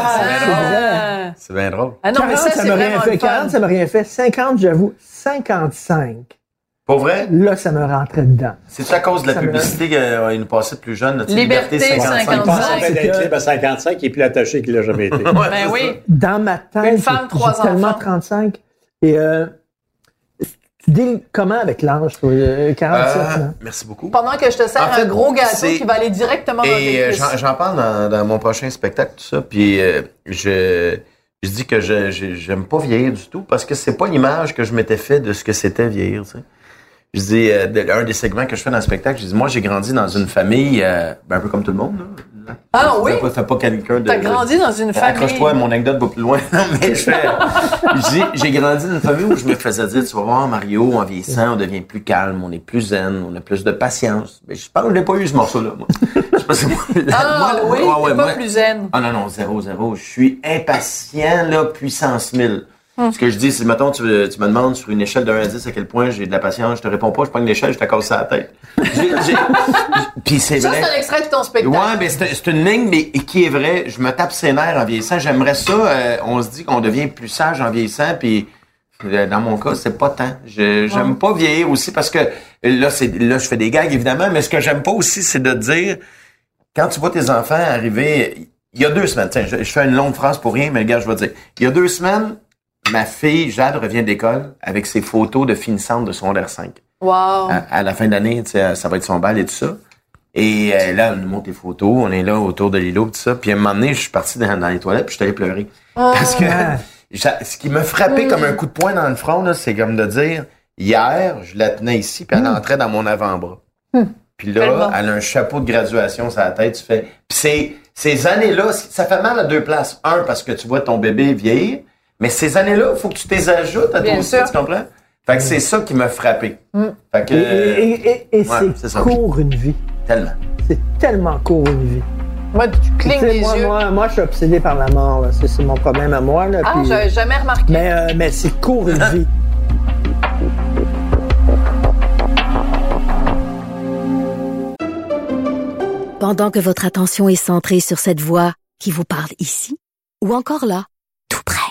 Ah,
C'est bien drôle.
Ah non,
40,
mais ça,
m'a rien fait.
le fun.
40, ça m'a rien fait. 50, j'avoue. 55.
Pour vrai?
Là, ça me rentrait dedans.
C'est à cause de la
me-
publicité qu'il nous passait plus jeune? tu sais,
Liberté
55.
Il pense
55.
en fait d'être libre à 55 et plus attaché qu'il l'a jamais été. (laughs)
Ouais,
Ben oui.
ça.
Dans ma tête,
Une femme, trois
tellement
enfants.
35. Et euh, tu deals comment avec l'âge, toi? Euh, 47,
Euh,
là?
merci beaucoup.
Pendant que je te sers
En fait,
un gros gâteau
c'est-
qui va aller directement dans
Et
tes
euh, j'en j'en parle dans, dans mon prochain spectacle, tout ça. Puis euh, je, je dis que je je- j'aime pas vieillir du tout parce que c'est pas l'image que je m'étais fait de ce que c'était vieillir. Tu sais. Je dis, euh, un des segments que je fais dans le spectacle, je dis, moi j'ai grandi dans une famille, euh, ben, un peu comme tout le monde. Là.
Ah oui?
Fais pas, quelqu'un de.
T'as grandi dans une famille.
Accroche-toi, mon anecdote va plus loin. (laughs) Mais (laughs) j'ai grandi dans une famille où je me faisais dire, tu vas voir, Mario, en vieillissant, on devient plus calme, on est plus zen, on a plus de patience. Mais je pense que je n'ai pas eu ce morceau-là, moi. Je sais pas si moi,
Ah (laughs)
moi,
oui,
ouais, ouais,
pas
moi-
plus zen.
Ah non, non, zéro, zéro. Je suis impatient, là, puissance 1000.
Hum.
Ce que je dis, c'est, mettons, tu, tu me demandes sur une échelle de 1 à 10 à quel point j'ai de la patience, je te réponds pas, je prends une échelle, je te casse ça à la tête. (laughs) J'ai- j'ai- Puis c'est
Ça,
vrai.
c'est un extrait de ton spectacle.
Ouais, mais c'est c'est une ligne mais qui est vraie. Je me tape ses nerfs en vieillissant. J'aimerais ça. euh, on se dit qu'on devient plus sage en vieillissant, puis euh, dans mon cas, c'est pas tant. Je j'aime pas vieillir aussi parce que là, c'est là, je fais des gags évidemment, mais ce que j'aime pas aussi, c'est de dire quand tu vois tes enfants arriver. Il y a deux semaines, tiens, je, je fais une longue phrase pour rien, mais gars, je vais te dire. Il y a deux semaines, ma fille Jade revient d'école avec ses photos de finissante de secondaire 5
Wow.
à, à la fin d'année, ça va être son bal et tout ça. Et euh, là, elle nous montre les photos, on est là autour de l'îlot, tout ça. Puis à un moment donné, je suis parti dans, dans les toilettes, puis je suis allé pleurer. Parce que ce qui m'a frappé comme un coup de poing dans le front, c'est comme de dire, hier, je la tenais ici, puis elle entrait dans mon avant-bras. Puis là,
Tellement.
elle a un chapeau de graduation sur la tête, tu fais... Puis ces années-là, ça fait mal à deux places. Un, parce que tu vois ton bébé vieillir, mais ces années-là, il faut que tu t'es ajoutes à toi aussi, tu comprends? Fait que c'est ça qui m'a frappé. Fait que...
Et, et- et- et
ouais,
c'est court une vie.
Tellement.
C'est tellement court une vie.
Moi, tu clignes les
moi,
yeux.
moi, moi, je suis obsédé par la mort. C'est mon problème à moi. Là,
ah,
puis-
j'avais jamais remarqué.
mais euh, mais c'est court une (laughs) vie.
Pendant que votre attention est centrée sur cette voix qui vous parle ici, ou encore là, tout près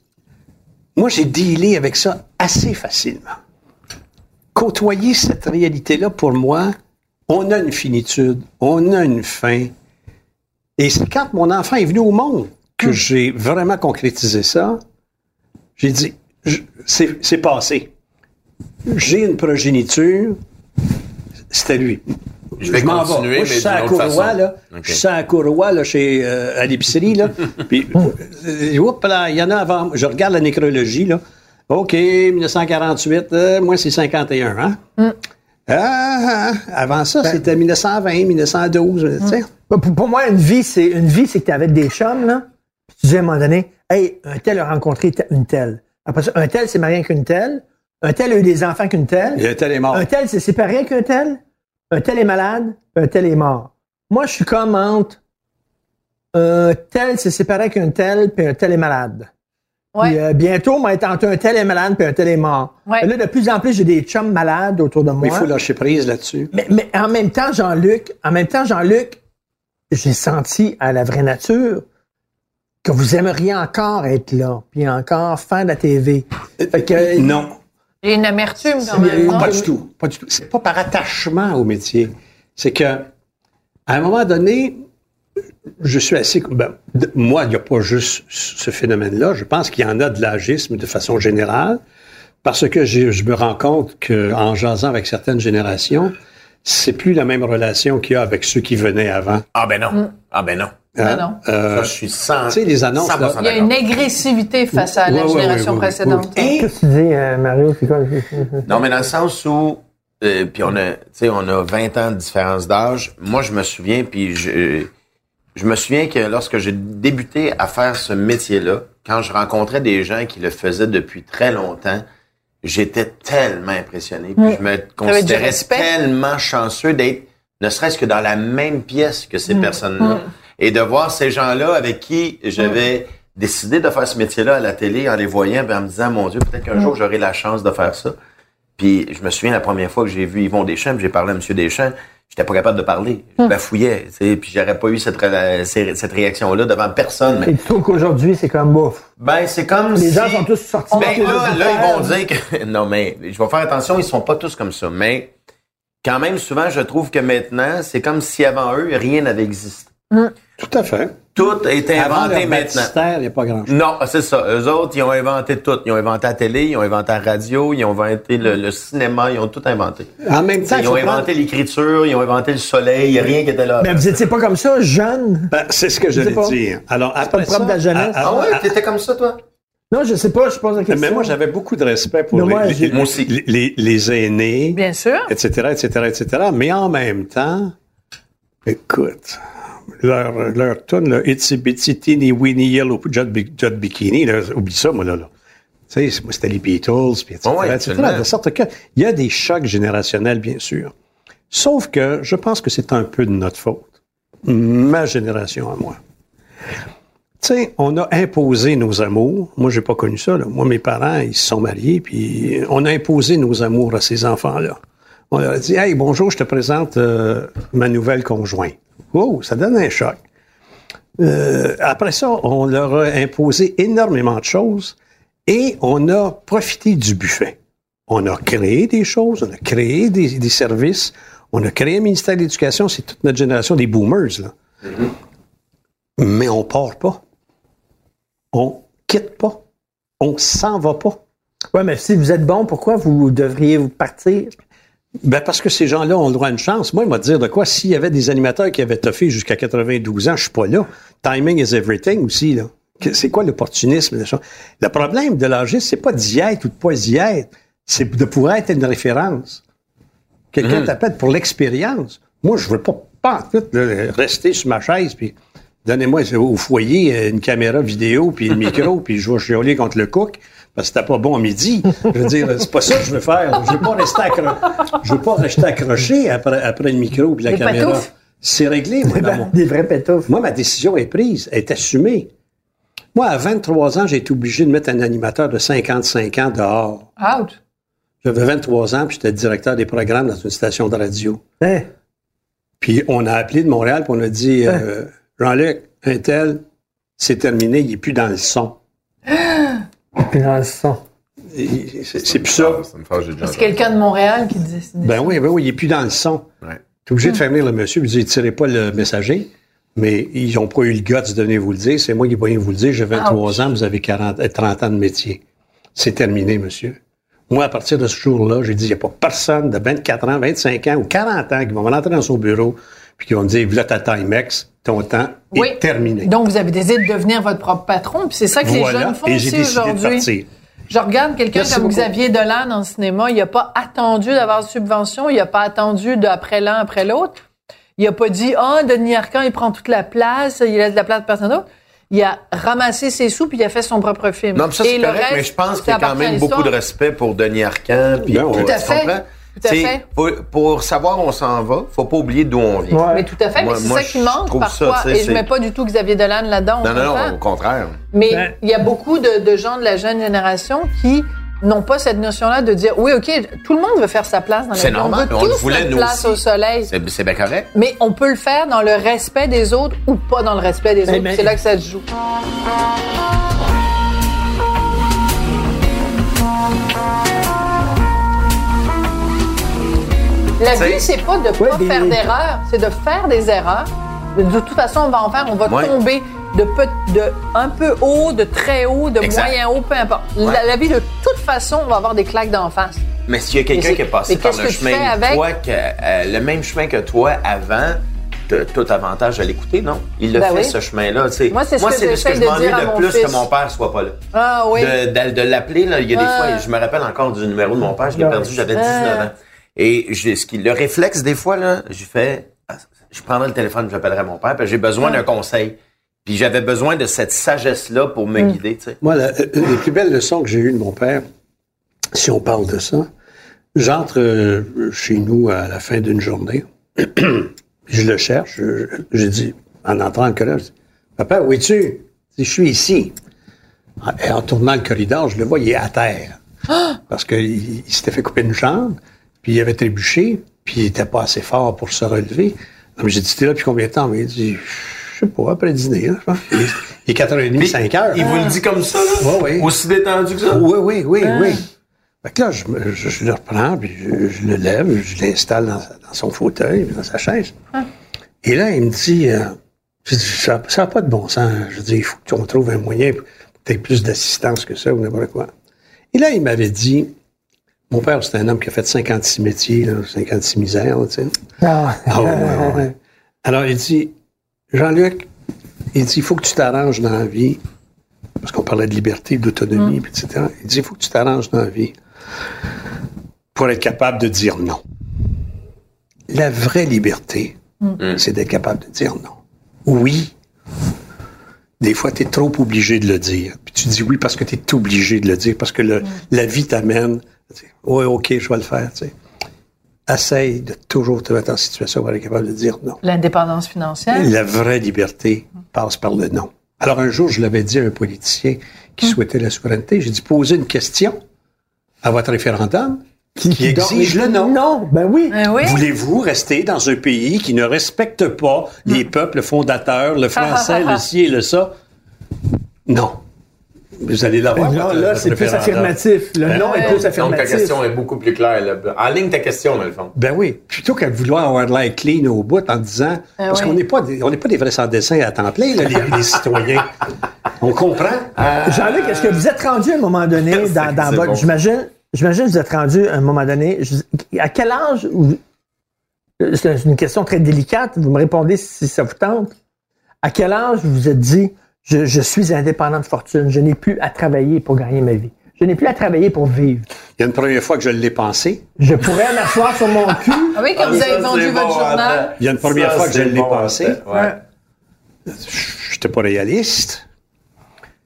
Moi, j'ai dealé avec ça assez facilement. Côtoyer cette réalité-là, pour moi, on a une finitude, on a une fin. Et c'est quand mon enfant est venu au monde que j'ai vraiment concrétisé ça. J'ai dit, c'est passé. J'ai une progéniture, c'était lui.
Je vais
m'en vais.
continuer,
Moi, je suis à Courroie, là. Je suis à Courroie, là, chez, euh, à l'épicerie, là. (laughs) Puis, euh, oups, là, il y en a avant. Je regarde la nécrologie, là. OK, 1948, euh, moi, c'est 51, hein? Ah, ah, avant ça, c'était 1920, 1912, tu sais.
Pour, pour moi, une vie, c'est une vie, c'est que tu avais des chums, là. Puis tu disais à un moment donné, hey, un tel a rencontré une telle. Après ça, un tel s'est marié avec une telle. Un tel a eu des enfants qu'une telle.
Il était mort.
Un tel s'est séparé avec un tel. Un tel est malade. Un tel est mort. Moi, je suis comme entre un tel s'est séparé avec un tel, puis un tel est malade.
Ouais.
Puis, euh, bientôt, moi, être entre un tel est malade, puis un tel est mort.
Ouais.
Là, de plus en plus, j'ai des chums malades autour de moi.
Il faut lâcher prise là-dessus.
Mais, mais en même temps, Jean-Luc, en même temps, Jean-Luc, j'ai senti à la vraie nature que vous aimeriez encore être là, puis encore faire de la TV. Fait que,
Non.
J'ai une amertume quand
C'est-
même. non?
Pas du tout. Pas du tout. C'est pas par attachement au métier. C'est que, à un moment donné, je suis assez. ben, moi, il n'y a pas juste ce phénomène-là. Je pense qu'il y en a de l'agisme de façon générale, parce que je me rends compte qu'en jasant avec certaines générations, c'est plus la même relation qu'il y a avec ceux qui venaient avant.
Ah ben non. Ah ben non.
Hein?
non.
Euh,
Ça, je suis sans.
tu sais, les annonces,
100%
là.
Il y a une agressivité face à la
Ouais,
génération
ouais, ouais,
précédente.
Qu'est-ce que tu dis, euh, Mario? C'est quoi?
Non, mais dans le sens où, euh, puis on a, tu sais, on a 20 ans de différence d'âge. Moi, je me souviens, puis je, je me souviens que lorsque j'ai débuté à faire ce métier-là, quand je rencontrais des gens qui le faisaient depuis très longtemps, j'étais tellement impressionné. Puis je me considérais tellement chanceux d'être, ne serait-ce que dans la même pièce que
Mm.
ces personnes-là, et de voir ces gens-là avec qui j'avais décidé de faire ce métier-là à la télé en les voyant, puis en me disant, mon Dieu, peut-être qu'un jour j'aurai la chance de faire ça. Puis je me souviens la première fois que j'ai vu Yvon Deschamps, puis j'ai parlé à M. Deschamps, j'étais pas capable de parler. Je bafouillais, tu sais, puis j'aurais pas eu cette, cette réaction-là devant personne. Mais
Et trouves qu'aujourd'hui, c'est comme bouffe.
ben, c'est comme
Les
si...
gens sont tous sortis.
Ben,
de
là, là, ils vont dire que... (laughs) Non, mais je vais faire attention, ils sont pas tous comme ça. Mais quand même, souvent, je trouve que maintenant, c'est comme si avant eux, rien n'avait existé.
Tout à fait.
Tout a été
Avant
inventé maintenant.
il n'y a pas grand-chose.
Non, c'est ça. Eux autres, ils ont inventé tout. Ils ont inventé la télé, ils ont inventé la radio, ils ont inventé le, le cinéma, ils ont tout inventé.
En même temps, il
Ils ont
prendre-
inventé l'écriture, ils ont inventé le soleil, il n'y a rien qui était là.
Mais vous étiez pas comme ça, jeune?
Ben, c'est ce que
Je pas.
dire. Alors,
pas le propre
ça,
de la jeunesse?
à-
Ah
à-
ouais, t'étais comme ça, toi?
Non, je sais pas, je pose la question.
mais moi, j'avais beaucoup de respect pour
moi,
les, les-
Moi aussi.
les- les- les aînés,
Bien sûr.
etc., etc., etc. Mais en même temps, écoute, leur, leur tune, là, Itsy Bitsy Teeny Weeny Yellow Jet, Jet Bikini, là, oublie ça, moi, là. là. Tu sais, moi, c'était les Beatles, puis etc.,
absolument.
de sorte que il y a des chocs générationnels, bien sûr. Sauf que je pense que c'est un peu de notre faute. Ma génération à moi. Tu sais, on a imposé nos amours. Moi, j'ai pas connu ça. Là. Moi, mes parents, ils se sont mariés, puis on a imposé nos amours à ces enfants-là. On leur a dit, hey, bonjour, je te présente euh, ma nouvelle conjointe. Oh, ça donne un choc. Euh, après ça, on leur a imposé énormément de choses et on a profité du buffet. On a créé des choses, on a créé des, des services, on a créé un ministère de l'Éducation, c'est toute notre génération des boomers, là. Mais on part pas. On quitte pas. On s'en va pas.
Ouais, mais si vous êtes bon, pourquoi vous devriez vous partir?
Ben parce que ces gens-là ont le droit à une chance. Moi, il m'a dire de quoi? S'il y avait des animateurs qui avaient toffé jusqu'à 92 ans, je suis pas là. Timing is everything aussi là. C'est quoi l'opportunisme de ça? Le problème de l'âgiste, c'est pas d'y être ou de pas y être, c'est de pouvoir être une référence. Quelqu'un t'appelle pour l'expérience. Moi, je veux pas, pas en tout, là, rester sur ma chaise puis donnez-moi au foyer une caméra vidéo puis un micro (laughs) puis je vais chialer contre le cook parce que c'était pas bon à midi. Je veux dire, c'est pas ça que je veux faire. Je veux pas rester accroché. Je veux pas rester accroché après, après le micro puis la caméra. C'est réglé, moi, mon-
Des vrais pétoufs.
moi, ma décision est prise, est assumée. Moi, à 23 ans, j'ai été obligé de mettre un animateur de 55 ans dehors.
Out.
J'avais 23 ans, puis j'étais directeur des programmes dans une station de radio.
Hein?
Puis on a appelé de Montréal, puis on a dit euh, Jean-Luc, un tel, c'est terminé, il est plus dans le son.
Puis dans le son.
Et C'est plus ça.
Ça
C'est quelqu'un de Montréal qui disait.
Ben oui, ben oui, il est plus dans le son.
Ouais.
T'es obligé de faire venir le monsieur, puis dire, tirez pas le messager. Mais ils n'ont pas eu le guts de venir vous le dire. C'est moi qui vais vous le dire. J'ai 23 ans, vous avez 40, euh, 30 ans de métier. C'est terminé, monsieur. Moi, à partir de ce jour-là, j'ai dit, il n'y a pas personne de 24 ans, 25 ans ou 40 ans qui va rentrer dans son bureau puis qui va me dire, voilà ta Timex, ton temps
Oui.
est terminé.
Donc, vous avez décidé de devenir votre propre patron, puis c'est ça que les jeunes font
Et
aussi aujourd'hui. Je regarde quelqu'un comme
beaucoup.
Xavier Dolan dans le cinéma. Il n'a pas attendu d'avoir de subvention. Il n'a pas attendu d'après l'un après l'autre. Il n'a pas dit, ah, Denis Arcand, il prend toute la place, il laisse de la place à personne d'autre. Il a ramassé ses sous puis il a fait son propre film.
Non, mais ça, c'est correct,
reste,
mais je pense qu'il y a quand même beaucoup de respect pour Denis Arcand. puis
Ben.
Tout à fait. Tout à fait.
Pour, pour savoir où on s'en va, faut pas oublier d'où on vient.
Ouais.
Mais tout à fait,
Moi-
mais c'est
moi,
ça qui manque
ça,
parfois. et je
c'est-
mets pas du tout Xavier Dolan là-dedans.
Non, non, non, au contraire.
Mais
Ben-
il y a beaucoup de, de gens de la jeune génération qui n'ont pas cette notion-là de dire oui, OK, tout le monde veut faire sa place dans la
C'est
vie.
normal,
on
on
veut
le
tous
voulait,
notre place
aussi.
au soleil.
C'est c'est bien correct.
Mais on peut le faire dans le respect des autres ou pas dans le respect des
Mais-
autres.
mais-
C'est là que ça se joue. La vie, c'est pas de
Ouais,
pas
mais-
faire d'erreurs, c'est de faire des erreurs. De, de toute façon, on va en faire, on va
Ouais.
tomber de, peu, de un peu haut, de très haut, de
Exact.
moyen haut, peu importe. La,
Ouais.
la vie, de toute façon, on va avoir des claques d'en face.
Mais s'il y a quelqu'un qui est passé par le
que tu
chemin
avec?
toi, que, euh, le même chemin que toi avant, t'as tout avantage à l'écouter, non? Il l'a
Ben
fait,
oui.
ce chemin-là. tu sais.
Moi, c'est ce que
je
de
m'ennuie
mon
plus
fils.
que mon père soit pas là.
Ah oui.
De, de- de l'appeler, là, il y a des
Ah.
fois, je me rappelle encore du numéro de mon père, je l'ai
Ah.
perdu, j'avais 19
Ah.
ans. Et je, ce qui, le réflexe, des fois, là, j'ai fait, ah, je prendrai le téléphone, j'appellerai mon père, parce que j'ai besoin
Ah.
d'un conseil. Puis j'avais besoin de cette sagesse-là pour me
Mm.
guider, tu sais.
Moi, la- une des plus belles leçons que j'ai eues de mon père, si on parle de ça, j'entre euh, chez nous à la fin d'une journée. (clears throat) je le cherche. je- J'ai dit, en entrant en corridor, je dis, Papa, où es-tu? Je suis ici. Et en tournant le corridor, je le vois, il est à terre. Parce qu'il il s'était fait couper une jambe, puis il avait trébuché, puis il était pas assez fort pour se relever. Donc, J'ai dit, t'es là depuis combien de temps? Mais il dit, je sais pas, après dîner. hein, je pense. Il est- il est 4h30, 5 heures.
Il vous le dit comme ça, là?
Oui, oui.
Aussi détendu que ça?
Oui, oui, oui,
Ah.
oui. Fait que là, je, me- je- je le reprends, puis je, je le lève, je l'installe dans, son fauteuil, dans sa chaise.
Ah.
Et là, il me dit, euh, je dis, ça n'a pas de bon sens. Je dis, il faut qu'on trouve un moyen pour que tu aies plus d'assistance que ça ou n'importe quoi. Et là, il m'avait dit, mon père, c'est un homme qui a fait 56 métiers, là, 56 misères, tu sais.
Ah.
Ah, ouais, ouais, ouais. Alors, il dit, Jean-Luc, il dit, il faut que tu t'arranges dans la vie, parce qu'on parlait de liberté, d'autonomie, puis etc. Il dit, il faut que tu t'arranges dans la vie pour être capable de dire non. La vraie liberté, c'est d'être capable de dire non. Oui. Des fois, tu es trop obligé de le dire. Puis tu dis oui parce que tu es obligé de le dire, parce que le- la vie t'amène. Oui, OK, je vais le faire. Essaye de toujours te mettre en situation où être capable de dire non.
L'indépendance financière?
La vraie liberté passe par le non. Alors un jour, je l'avais dit à un politicien qui souhaitait la souveraineté, j'ai dit posez une question à votre référendum qui, exige le non.
Non, ben oui.
Eh oui.
Voulez-vous rester dans un pays qui ne respecte pas les peuples fondateurs, le (laughs) français, le ci et le ça? Non. Vous allez l'avoir.
Non,
votre-
là, c'est plus affirmatif. Le
Ben
non est plus
Donc, ta
affirmatif.
question est beaucoup plus claire. Là. En ligne, ta question, dans le fond.
Ben oui. Plutôt que de vouloir avoir de l'air clean au bout en disant.
Ah
parce
oui.
qu'on n'est pas, des- on n'est pas des vrais sans-dessin à temps plein, là, les, les citoyens. (laughs) On comprend?
Jean-Luc, est-ce que vous êtes rendu à un moment donné dans, dans votre.
bon.
J'imagine, j'imagine que vous êtes rendu à un moment donné. je- à quel âge. vous- C'est une question très délicate. Vous me répondez si ça vous tente. À quel âge vous vous êtes dit je, je suis indépendant de fortune, je n'ai plus à travailler pour gagner ma vie. Je n'ai plus à travailler pour vivre.
Il y a une première fois que je l'ai pensé.
Je pourrais m'asseoir sur mon cul.
Ah oui, quand vous avez vendu votre journal.
Il y a une première
Ça,
fois que je l'ai
bon,
pensé.
Ouais.
Je n'étais pas réaliste.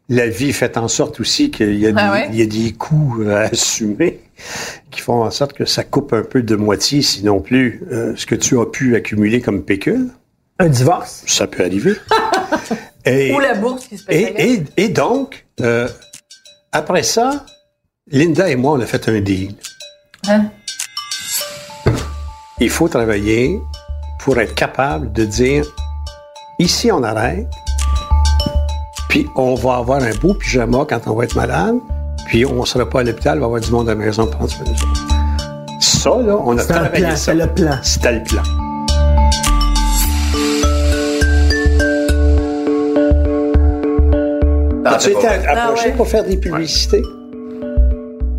La vie fait en sorte aussi qu'il y, a des-
Ah ouais?
il y a des coûts (laughs) à assumer qui font en sorte que ça coupe un peu de moitié, sinon plus, euh, ce que tu as pu accumuler comme pécule.
Un divorce?
Ça peut arriver. (laughs) Et-
Ou la bourse qui se paye.
et, et- et donc, euh, après ça, Linda et moi, on a fait un deal.
Hein?
Il faut travailler pour être capable de dire, ici on arrête, puis on va avoir un beau pyjama quand on va être malade, puis on ne sera pas à l'hôpital, il va y avoir du monde à la maison pour prendre soin de nous. Ça, là, on a travaillé
plan,
ça.
c'était le plan.
C'était le plan. As-tu été approché
Ah ouais.
pour faire des publicités?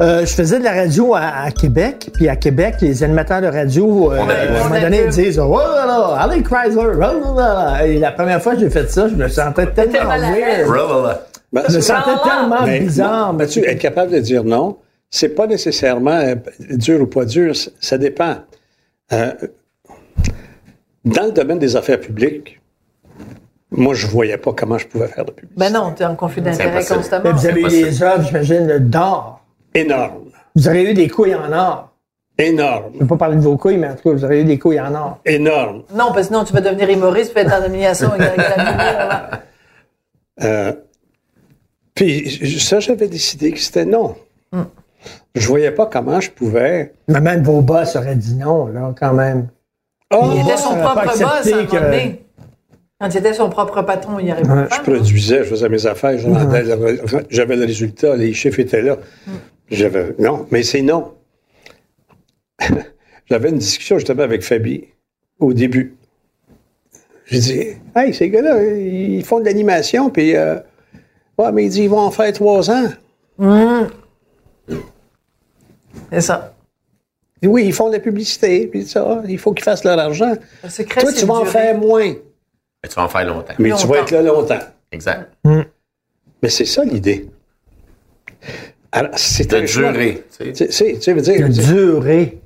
Euh, je faisais de la radio à, à Québec, puis à Québec, les animateurs de radio, euh,
On a-
à un moment donné, ils disent Oh là là, allez Chrysler, oh là là. Et la première fois que j'ai fait ça, je me sentais tellement weird.
Ben,
Je me sentais tellement
Mais
bizarre.
non, tu être capable de dire non, c'est pas nécessairement euh, dur ou pas dur, ça dépend. Euh, dans le domaine des affaires publiques, moi, je voyais pas comment je pouvais faire de publicité.
Ben non, t'es en conflit d'intérêt constamment.
Mais vous avez eu des œuvres, j'imagine, d'or.
Énorme.
Vous aurez eu des couilles en or.
Énorme.
Je ne vais pas parler de vos couilles, mais en tout cas, vous aurez eu des couilles en or.
Énorme.
Non, parce que sinon tu vas devenir humoriste, tu vas être dans l'humiliation avec la (laughs) lumière.
Euh, puis ça, j'avais décidé que c'était non. Je voyais pas comment je pouvais.
Mais même vos boss auraient dit non, là, quand même.
Oh,
Il était son propre boss à un moment
que-
donné. Quand il était son propre patron, il y arrivait
Ouais,
pas.
Je produisais, je faisais mes affaires, je rendais le- j'avais le résultat, les chiffres étaient là. J'avais non, mais c'est non. (laughs) j'avais une discussion justement avec Fabi au début. J'ai dit, hey, ces gars-là, ils font de l'animation, puis euh, ouais, mais il dit, ils vont en faire trois ans.
C'est ça.
Oui, ils font de la publicité, puis ça, il faut qu'ils fassent leur argent.
Secret,
Toi, tu vas en faire moins,
Mais tu vas en faire longtemps.
mais tu vas être là longtemps.
Exact.
Mais c'est ça l'idée. Alors, c'est
De durer. tu sais.
Veux dire,
De durer.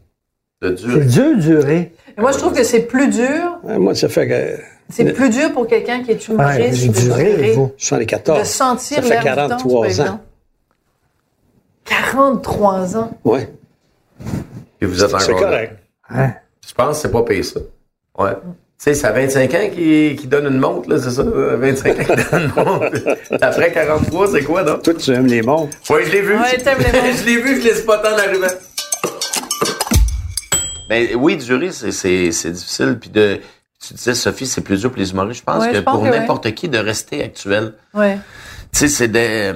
De
C'est
durer.
dur, durer.
Et moi, je trouve que c'est plus dur.
Ouais, moi, ça fait que.
C'est plus dur pour quelqu'un qui est
Ouais,
humoriste de
durées,
durer,
vous.
74.
de sentir
Ça fait
l'air du temps, c'est pas
43
évident.
ans.
43 ans.
Ouais.
Puis vous êtes
C'est
encore là.
correct.
Hein?
Je pense que c'est pas payé ça. Ouais. Tu sais, c'est à 25 ans qui, qui donne une montre, là, c'est ça? À 25 ans qui donne une montre. Après 43, c'est quoi, donc?
Toi, tu aimes les montres.
Ouais, je l'ai vu.
Ouais, t'aimes les montres. (laughs)
je l'ai vu, je l'ai spoté en arrivant. Ben oui, durer, c'est, c'est, c'est difficile. Puis de, tu disais, Sophie, c'est plus dur pour les humoristes. Je pense
Ouais,
que
je pense
pour
que
n'importe qui de rester actuel,
Ouais.
tu sais, c'est des...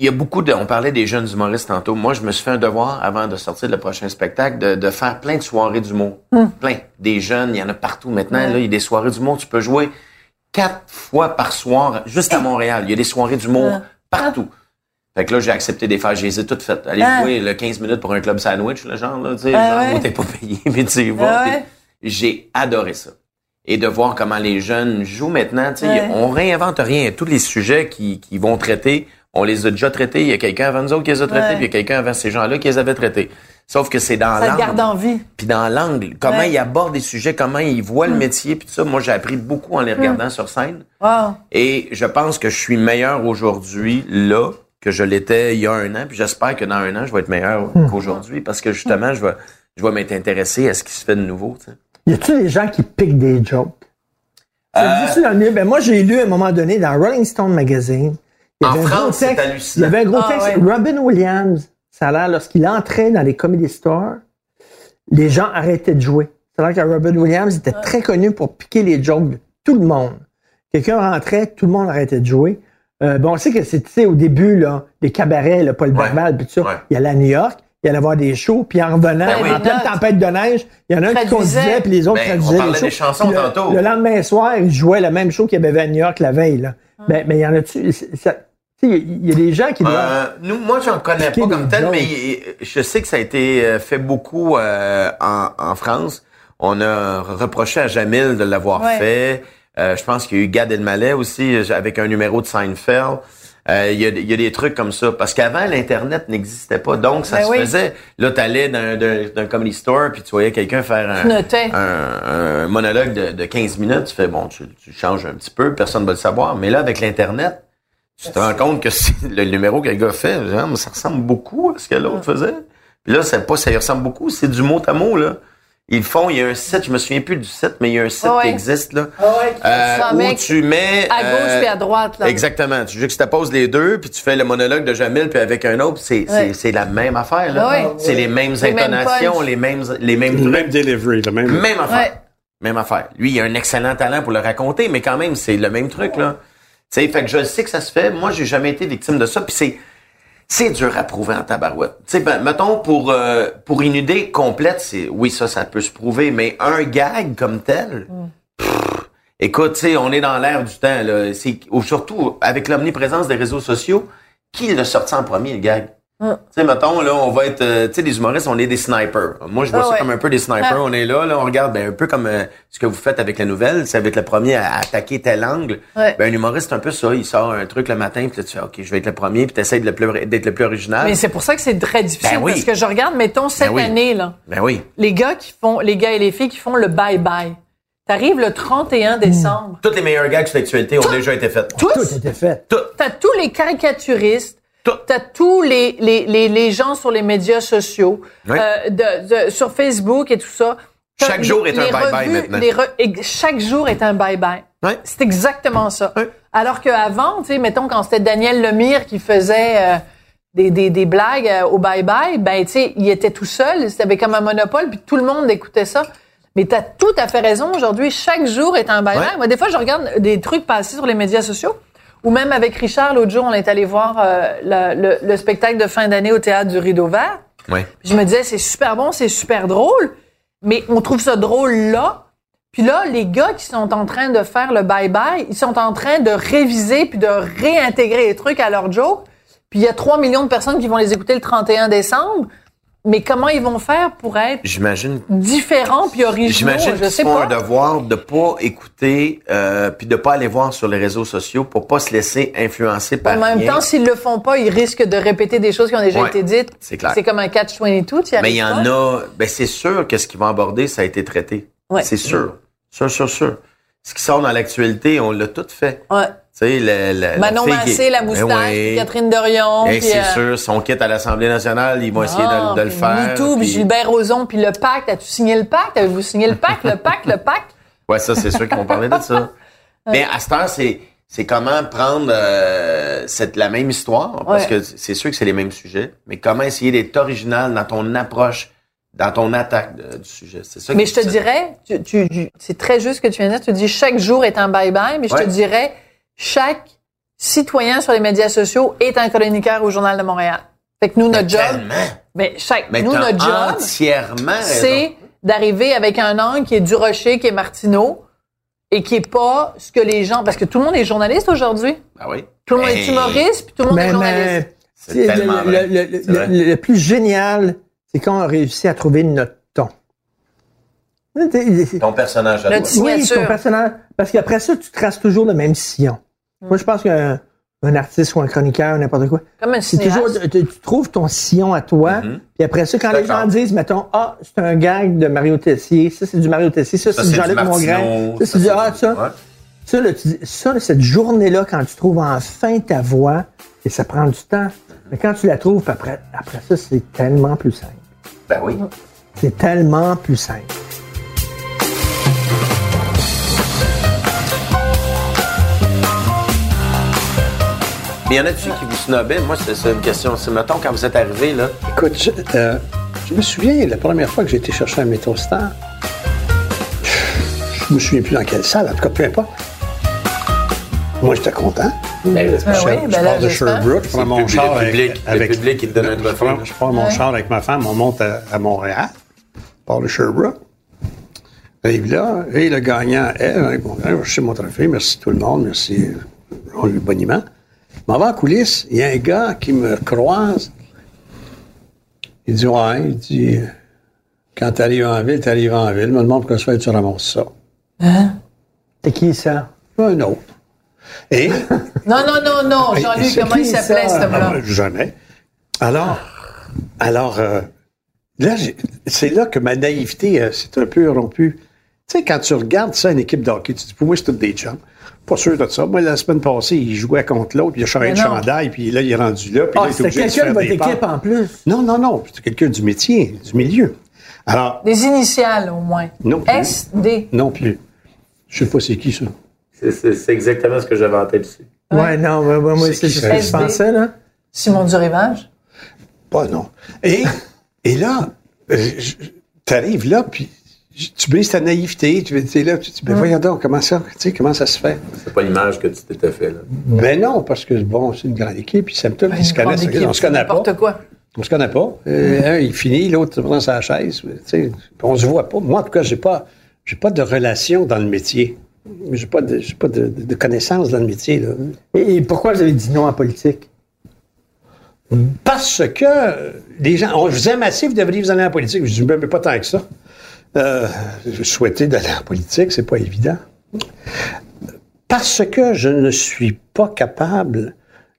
Il y a beaucoup de... On parlait des jeunes humoristes tantôt. Moi, je me suis fait un devoir, avant de sortir le prochain spectacle, de, de faire plein de soirées d'humour. Plein. Des jeunes, il y en a partout maintenant. Là, il y a des soirées d'humour. Tu peux jouer quatre fois par soir, juste à Montréal. Il y a des soirées d'humour partout. Fait que là, j'ai accepté des faire. Je les ai toutes faites. Aller jouer le 15 minutes pour un club sandwich, le genre, là, tu sais, genre t'es pas payé, (laughs) mais tu y vas. J'ai adoré ça. Et de voir comment les jeunes jouent maintenant, tu sais,
Ouais.
on réinvente rien. Tous les sujets qui, qui vont traiter, on les a déjà traités. Il y a quelqu'un avant nous autres qui les a traités,
Ouais.
puis il y a quelqu'un avant ces gens-là qui les avait traités. Sauf que c'est dans
Ça te garde
l'angle.
en vie.
Puis dans l'angle, comment
Ouais.
ils abordent des sujets, comment ils voient le métier, puis tout ça. Moi, j'ai appris beaucoup en les regardant sur scène.
Wow.
Et je pense que je suis meilleur aujourd'hui là que je l'étais il y a un an. Puis j'espère que dans un an, je vais être meilleur qu'aujourd'hui parce que justement, je vais, je vais m'être intéressé à ce qui se fait de nouveau. tu sais.
Y a-tu des gens qui piquent des jokes? Ça
Euh,
dit-tu dans le milieu? Ben, moi, j'ai lu à un moment donné dans Rolling Stone Magazine. Il y
En
avait un gros
France, c'est
texte-
hallucinant.
Il y avait un gros
Ah,
texte.
ouais.
Robin Williams, ça a l'air, lorsqu'il entrait dans les comedy stores, les gens arrêtaient de jouer. Ça a l'air que Robin Williams était très connu pour piquer les jokes de tout le monde. Quelqu'un rentrait, tout le monde arrêtait de jouer. Euh, bon, on sait que c'est, tu sais, au début, là, les cabarets, là, Paul
Ouais.
Puis tout ça,
Ouais.
il allait à New York, il allait voir des shows, puis en revenant,
Ben oui.
en pleine tempête de neige, il y en a un qui conduisait, puis les autres
Ben, on
traduisaient
parlait
les
des
shows.
chansons
le,
tantôt.
Le lendemain soir, il jouait le même show qu'il y avait à New York la veille. Là.
Ah.
Ben, mais il y en a-tu... Il y a des gens qui doivent...
Euh, nous, moi, j'en connais pas comme tel, mais je sais que ça a été euh, fait beaucoup euh, en, en France. On a reproché à Jamil de l'avoir
Ouais.
fait. Euh, je pense qu'il y a eu Gad Elmaleh aussi avec un numéro de Seinfeld. Euh, Il y, a, y a des trucs comme ça. Parce qu'avant, l'Internet n'existait pas. Donc, ça
Ben
se
oui.
faisait. Là, t'allais dans d'un d'un comedy store, puis tu voyais quelqu'un faire
Tu
un, un, un monologue de, de 15 minutes. Tu fais, bon, tu, tu changes un petit peu, personne ne va le savoir. Mais là, avec l'Internet, tu te rends compte que c'est le numéro que le gars fait, genre, mais ça ressemble beaucoup à ce que l'autre faisait. Puis là, c'est pas ça y ressemble beaucoup, c'est du mot à mot, là. Ils font, il y a un site, je me souviens plus du site, mais il y a un site
ouais.
qui existe, là.
Ah ouais,
euh, où tu mets.
À gauche
euh,
puis à droite, là.
Exactement. Tu juxtaposes les deux, puis tu fais le monologue de Jamil, puis avec un autre, c'est
Ouais.
c'est c'est la même affaire, là.
Ah ouais.
C'est les mêmes
Les
intonations, les mêmes, les mêmes
Le même delivery, le même.
Même affaire.
Ouais.
Même affaire. Lui, il a un excellent talent pour le raconter, mais quand même, c'est le même truc, là. Tu sais, fait que je sais que ça se fait. Moi, j'ai jamais été victime de ça. Puis c'est, c'est dur à prouver en tabarouette. Tu sais, ben, mettons, pour, euh, pour une idée complète, c'est, oui, ça, ça peut se prouver, mais un gag comme tel, pff, écoute, tu sais, on est dans l'ère du temps, là. C'est, ou surtout, avec l'omniprésence des réseaux sociaux, qui l'a sorti en premier, le gag? Tu sais, mettons, là, on va être, euh, tu sais, les humoristes, on est des snipers. Moi, je vois
Ah
ça
ouais.
comme un peu des snipers.
Ah.
On est là, là, on regarde, ben, un peu comme euh, ce que vous faites avec la nouvelle. C'est avec le premier à attaquer tel angle.
Ouais.
Ben, un humoriste, c'est un peu ça. Il sort un truc le matin, puis là, tu fais, OK, je vais être le premier, puis t'essayes de le plus- d'être le plus original.
Mais c'est pour ça que c'est très difficile.
Ben oui.
Parce que je regarde, mettons, cette
oui.
année, là,
Ben oui.
les gars qui font, les gars et les filles qui font le bye-bye. T'arrives le 31 décembre.
Toutes les meilleurs gags sur l'actualité ont déjà été faits.
Tout était fait.
T'as tous les caricaturistes. T'as tous les, les, les, les gens sur les médias sociaux,
Oui.
euh, de, de- sur Facebook et tout ça.
Chaque jour est
les
un bye-bye maintenant.
chaque jour est un bye-bye. C'est exactement ça. Alors qu'avant, tu sais, mettons quand c'était Daniel Lemire qui faisait euh, des, des, des blagues euh, au bye-bye, ben tu sais, il était tout seul, c'était comme un monopole, puis tout le monde écoutait ça. Mais t'as tout à fait raison aujourd'hui. Chaque jour est un bye-bye. Moi, des fois, je regarde des trucs passer sur les médias sociaux. Ou même avec Richard, l'autre jour, on est allé voir euh, le, le- le spectacle de fin d'année au théâtre du Rideau Vert.
Ouais.
Je me disais, c'est super bon, c'est super drôle, mais on trouve ça drôle là. Puis là, les gars qui sont en train de faire le bye-bye, ils sont en train de réviser puis de réintégrer les trucs à leur joke. Puis il y a 3 millions de personnes qui vont les écouter le 31 décembre. Mais comment ils vont faire pour être
J'imagine
différents puis originaux?
J'imagine
Je
qu'ils font un devoir de pas écouter euh, puis de pas aller voir sur les réseaux sociaux pour pas se laisser influencer par
En même
rien.
temps, s'ils le font pas, ils risquent de répéter des choses qui ont déjà
Ouais,
été dites.
c'est clair.
C'est comme un catch-22, tu y
Mais il y en a. Ben c'est sûr que ce qu'ils vont aborder, ça a été traité.
Ouais.
C'est sûr, sûr, sûr, sûr. Ce qui sort dans l'actualité, on l'a tout fait.
Ouais.
Tu sais, la
Manon
qui-
Massé, la
Ben
moustache,
ouais.
Catherine Dorion. Puis,
c'est
euh,
sûr, son kit à l'Assemblée nationale, ils vont essayer
ah,
de, de le faire.
MeToo, puis
puis-
Gilbert Rozon, puis le pacte. As-tu signé le pacte? Avez-vous signé le pacte? Le pacte, le pacte?
Ouais, ça, c'est sûr qu'ils vont parler de ça. (laughs) Mais à cette heure, c'est, c'est comment prendre euh, cette, la même histoire, parce
Ouais.
que c'est sûr que c'est les mêmes sujets, mais comment essayer d'être original dans ton approche, dans ton attaque de- du sujet. C'est ça
Mais je te
ça-
dirais, tu, tu- c'est très juste ce que tu viens de dire. Tu dis chaque jour est un bye-bye, mais je
Ouais.
te dirais chaque citoyen sur les médias sociaux est un chroniqueur au Journal de Montréal. Fait que nous, notre job,
Tellement.
mais chaque,
Mais
nous, notre job,
entièrement
c'est d'arriver avec un angle qui est du Rocher, qui est Martineau, et qui est pas ce que les gens, parce que tout le monde est journaliste aujourd'hui.
Ah oui.
Tout le monde est humoriste, puis tout le monde est journaliste.
mais
C'est
c'est le,
tellement
le-
vrai.
le- le-
C'est vrai.
le- le plus génial, c'est quand on réussit à trouver notre ton.
Personnage à
Le
toi.
Oui, ton personnage. Parce qu'après ça, tu traces toujours le même sillon.
Mm.
Moi, je pense qu'un un artiste ou un chroniqueur, n'importe quoi,
Comme un
c'est toujours,
cinéaste.
tu, tu trouves ton sillon à toi.
Mhm.
Puis après ça, quand les
D'accord.
gens disent, mettons, ah, c'est un gag de Mario Tessier, ça, c'est du Mario Tessier, ça,
Ça,
c'est du
c'est du
Jean-Luc Mongrain, ça, c'est du, ah, ça.
Ouais.
Ça, là, tu dis- ça, là, cette journée-là, quand tu trouves enfin ta voix, et ça prend du temps, mais quand tu la trouves, puis après, après ça, c'est tellement plus simple.
Ben oui.
C'est tellement plus simple.
Mais y en a-tu qui vous snobaient? Moi, c'est une question. C'est, mettons, quand vous êtes arrivé, là,
Écoute, je, euh, je me souviens, la première fois que j'ai été chercher un métro star, je me souviens plus dans quelle salle, en tout cas, peu importe. Moi, j'étais content.
Ben,
je,
ben oui,
je
ben
pars de
j'espère.
Sherbrooke, je prends mon
public-
char avec,
le
avec-
public qui te donne un
je prends-. Je mon
Ouais.
char avec ma femme, on monte à, à Montréal, on part de Sherbrooke. Arrive là, et le gagnant est, hein, bon, hein, je sais mon trophée, merci tout le monde, merci euh, le boniment. Mais avant en coulisses, il y a un gars qui me croise. Il dit, ouais, il dit, quand t'arrives en ville, t'arrives en ville. Me demande pourquoi ça tu ramasses ça.
C'est qui ça?
Un autre. Et, (laughs)
Non, non, non, non. Jean-Luc, comment il s'appelait, cet homme-là?
Ah, jamais. Alors, alors euh, là, c'est là que ma naïveté euh, s'est un peu rompue. Tu sais, quand tu regardes ça, une équipe de hockey, tu dis, pour moi, c'est toutes des chums. Pas sûr de ça. Moi, la semaine passée, il jouait contre l'autre, il a changé de chandail, puis là, il est rendu là, puis
Ah, c'était quelqu'un de votre équipe en plus?
Non, non, non, c'est quelqu'un du métier, du milieu. Alors,
Des initiales, au moins.
Non plus.
S, D.
non plus. Je sais pas c'est qui, ça.
c'est, exactement ce que j'avais en tête aussi.
Ouais, non, mais, moi, moi,
C'est
ce que je
SD?
pensais, là.
Simon Durivage?
Pas non. Et, et là, euh, t'arrives là, puis tu brises ta naïveté. Tu es là, tu te dis, ben voyons donc, comment ça, tu sais, comment ça se fait?
C'est pas l'image que tu t'étais fait, là.
Ben non, parce que, bon, c'est une grande équipe, puis ça me ils se connaissent.
équipe,
on se connaît pas.
N'importe quoi.
On se connaît pas. Euh, un, il finit, l'autre prend sa chaise. Tu sais, on se voit pas. Moi, en tout cas, j'ai pas, j'ai pas de relation dans le métier. J'ai pas de, j'ai pas de, de, de connaissances dans le métier, là.
Et, et pourquoi vous avez dit non en politique?
Parce que les gens, on vous aime assez, vous devriez vous aller en politique. Je dis, ben, mais pas tant que ça. Euh, je souhaitais d'aller en politique, c'est pas évident. Parce que je ne suis pas capable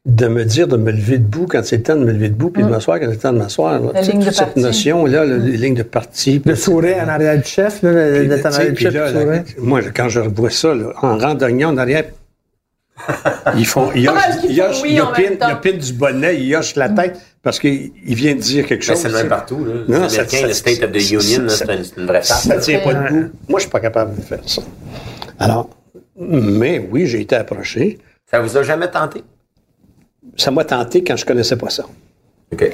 de me dire de me lever debout quand c'est le temps de me lever debout, puis de m'asseoir quand c'est le temps de m'asseoir.
La ligne de
cette notion-là, là, les lignes de parti.
Le sourire en arrière du chef, là,
Puis,
d'être en arrière du
puis
chef,
là,
le
là,
sourire.
moi, quand je revois ça, là, en randonnant en arrière, (laughs) ils font, ils hochent- ils
font
hochent- ils opinent- ils opinent du bonnet, ils hochent la tête parce qu'il il vient de dire quelque chose.
c'est le même partout, là.
Non,
Les Américains,
ça-
le State of the Union, c'est un- c'est une vraie farce.
Ça tient pas debout. Moi, je suis pas capable de faire ça. Alors, mais oui, j'ai été approché.
Ça vous a jamais tenté?
Ça m'a tenté quand je connaissais pas ça.
OK.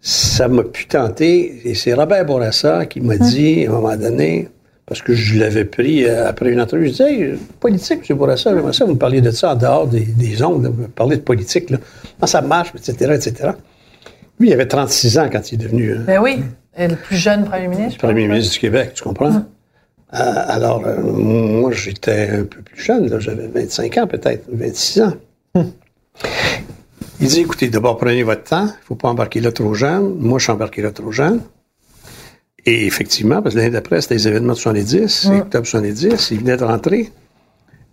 ça m'a pu tenter. Et c'est Robert Bourassa qui m'a dit, à un moment donné, parce que je l'avais pris euh, après une entrevue, je disais, hey, politique, M. Bourassa, j'aimerais ça, vous me parliez de ça en dehors des, des ondes, vous me parlez de politique, là. Comment ça marche, etc., etc. Lui, il avait 36 ans quand il est devenu euh,
Ben oui. Et le plus jeune premier ministre.
premier
pense.
ministre du Québec, tu comprends? Euh, alors, euh, moi, j'étais un peu plus jeune, j'avais 25 ans peut-être, 26 ans. Il dit, écoutez, d'abord, prenez votre temps. Il faut pas embarquer là trop jeune. Moi, je suis embarqué là trop jeune. Et effectivement, parce que l'année d'après, c'était les événements de 70, octobre 70, il venait de rentrer.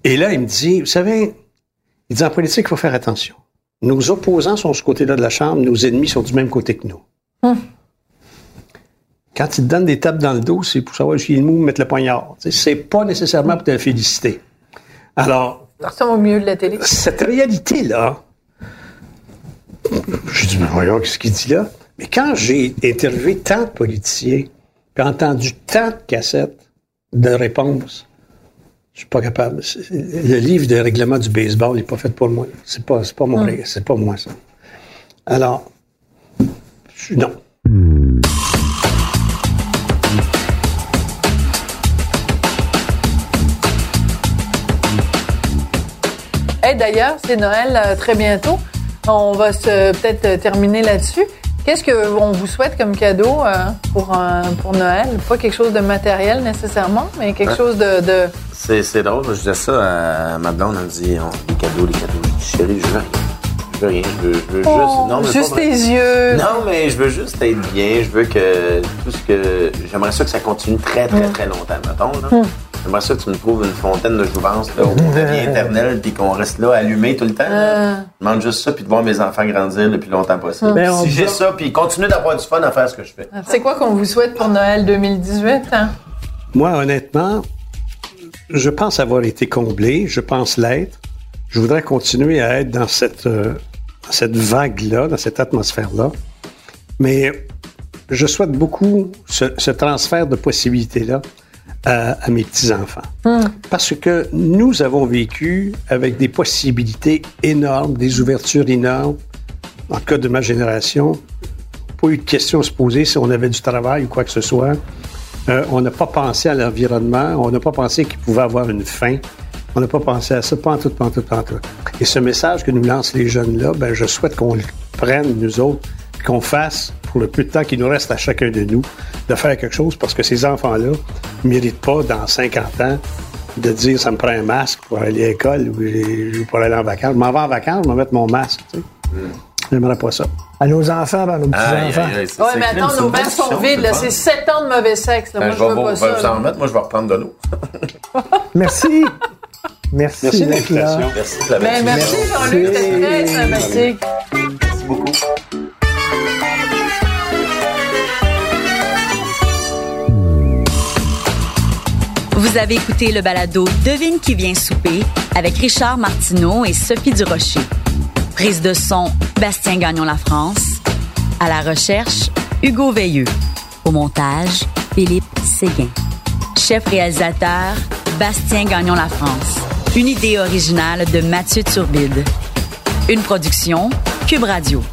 Et là, il me dit, vous savez, il dit, en politique, il faut faire attention. Nos opposants sont de ce côté-là de la Chambre, nos ennemis sont du même côté que nous. Quand ils te donnent des tapes dans le dos, c'est pour savoir jusqu'à mou, mettre le poignard. Sais, C'est pas nécessairement pour te féliciter. Alors,
Ça au milieu de la télé.
cette réalité-là, je dis, mais voyons, qu'est-ce qu'il dit là? Mais quand j'ai interviewé tant de politiciens, puis entendu tant de cassettes de réponses, je suis pas capable. Le livre de règlement du baseball n'est pas fait pour moi. C'est pas, c'est pas mon, ré- c'est pas moi, ça. Alors, je- non.
Hey, D'ailleurs, c'est Noël euh, très bientôt. On va se peut-être euh, terminer là-dessus. Qu'est-ce qu'on vous souhaite comme cadeau euh, pour, euh, pour Noël? Pas quelque chose de matériel nécessairement, mais quelque
Ouais.
chose de... de-
C'est, c'est drôle, je disais ça à ma blonde, elle me dit, oh, les cadeaux, les cadeaux. Je dis, chérie, je veux rien. Je veux rien, je veux, je veux
Oh,
juste... Non, mais
juste tes yeux.
Non, mais je veux juste être bien. Je veux que tout ce que... J'aimerais ça que ça continue très, très,
Mm.
très longtemps, mettons. Là.
Mm.
J'aimerais ça que tu me trouves une fontaine de jouvence là, où la (laughs) vie éternelle puis qu'on reste là allumé tout le temps. Je demande juste ça puis de voir mes enfants grandir le plus longtemps possible.
Ben, on
si j'ai ça puis continuer d'avoir du fun à faire ce que je fais.
C'est quoi qu'on vous souhaite pour Noël 2018? Hein?
Moi, honnêtement, je pense avoir été comblé, je pense l'être. Je voudrais continuer à être dans cette, euh, dans cette vague-là, dans cette atmosphère-là. Mais je souhaite beaucoup ce, ce transfert de possibilités-là à, à mes petits-enfants. Parce que nous avons vécu avec des possibilités énormes, des ouvertures énormes. En cas de ma génération, pas eu de questions à se poser si on avait du travail ou quoi que ce soit. Euh, on n'a pas pensé à l'environnement, on n'a pas pensé qu'il pouvait avoir une fin. On n'a pas pensé à ça, pas en tout, pas en tout, pas tout. Et ce message que nous lancent les jeunes-là, ben, je souhaite qu'on le prenne, nous autres, qu'on fasse, pour le peu de temps qu'il nous reste à chacun de nous, de faire quelque chose, parce que ces enfants-là ne méritent pas, dans 50 ans, de dire ça me prend un masque pour aller à l'école ou pour aller en vacances. Je m'en vais en vacances, je vais mettre mon masque. Tu sais. J'aimerais pas ça.
À nos enfants, à nos petits-enfants.
Ouais, mais attends, nos bains sont vides. là. C'est 7 ans de mauvais sexe. Là.
Ben, je
je
vais
veux
vous,
pas
je
ça.
vais vous en
là.
remettre, moi je vais reprendre de l'eau. (laughs)
Merci. Merci,
Merci de
d'être là.
l'invitation.
Merci de la
Ben, merci, Jean-Luc. C'était très sympathique.
Merci beaucoup.
Vous avez écouté le balado Devine qui vient souper avec Richard Martineau et Sophie Durocher. Prise de son, Bastien Gagnon La France. À la recherche, Hugo Veilleux. Au montage, Philippe Séguin. Chef réalisateur, Bastien Gagnon La France. Une idée originale de Mathieu Turbide. Une production, Cube Radio.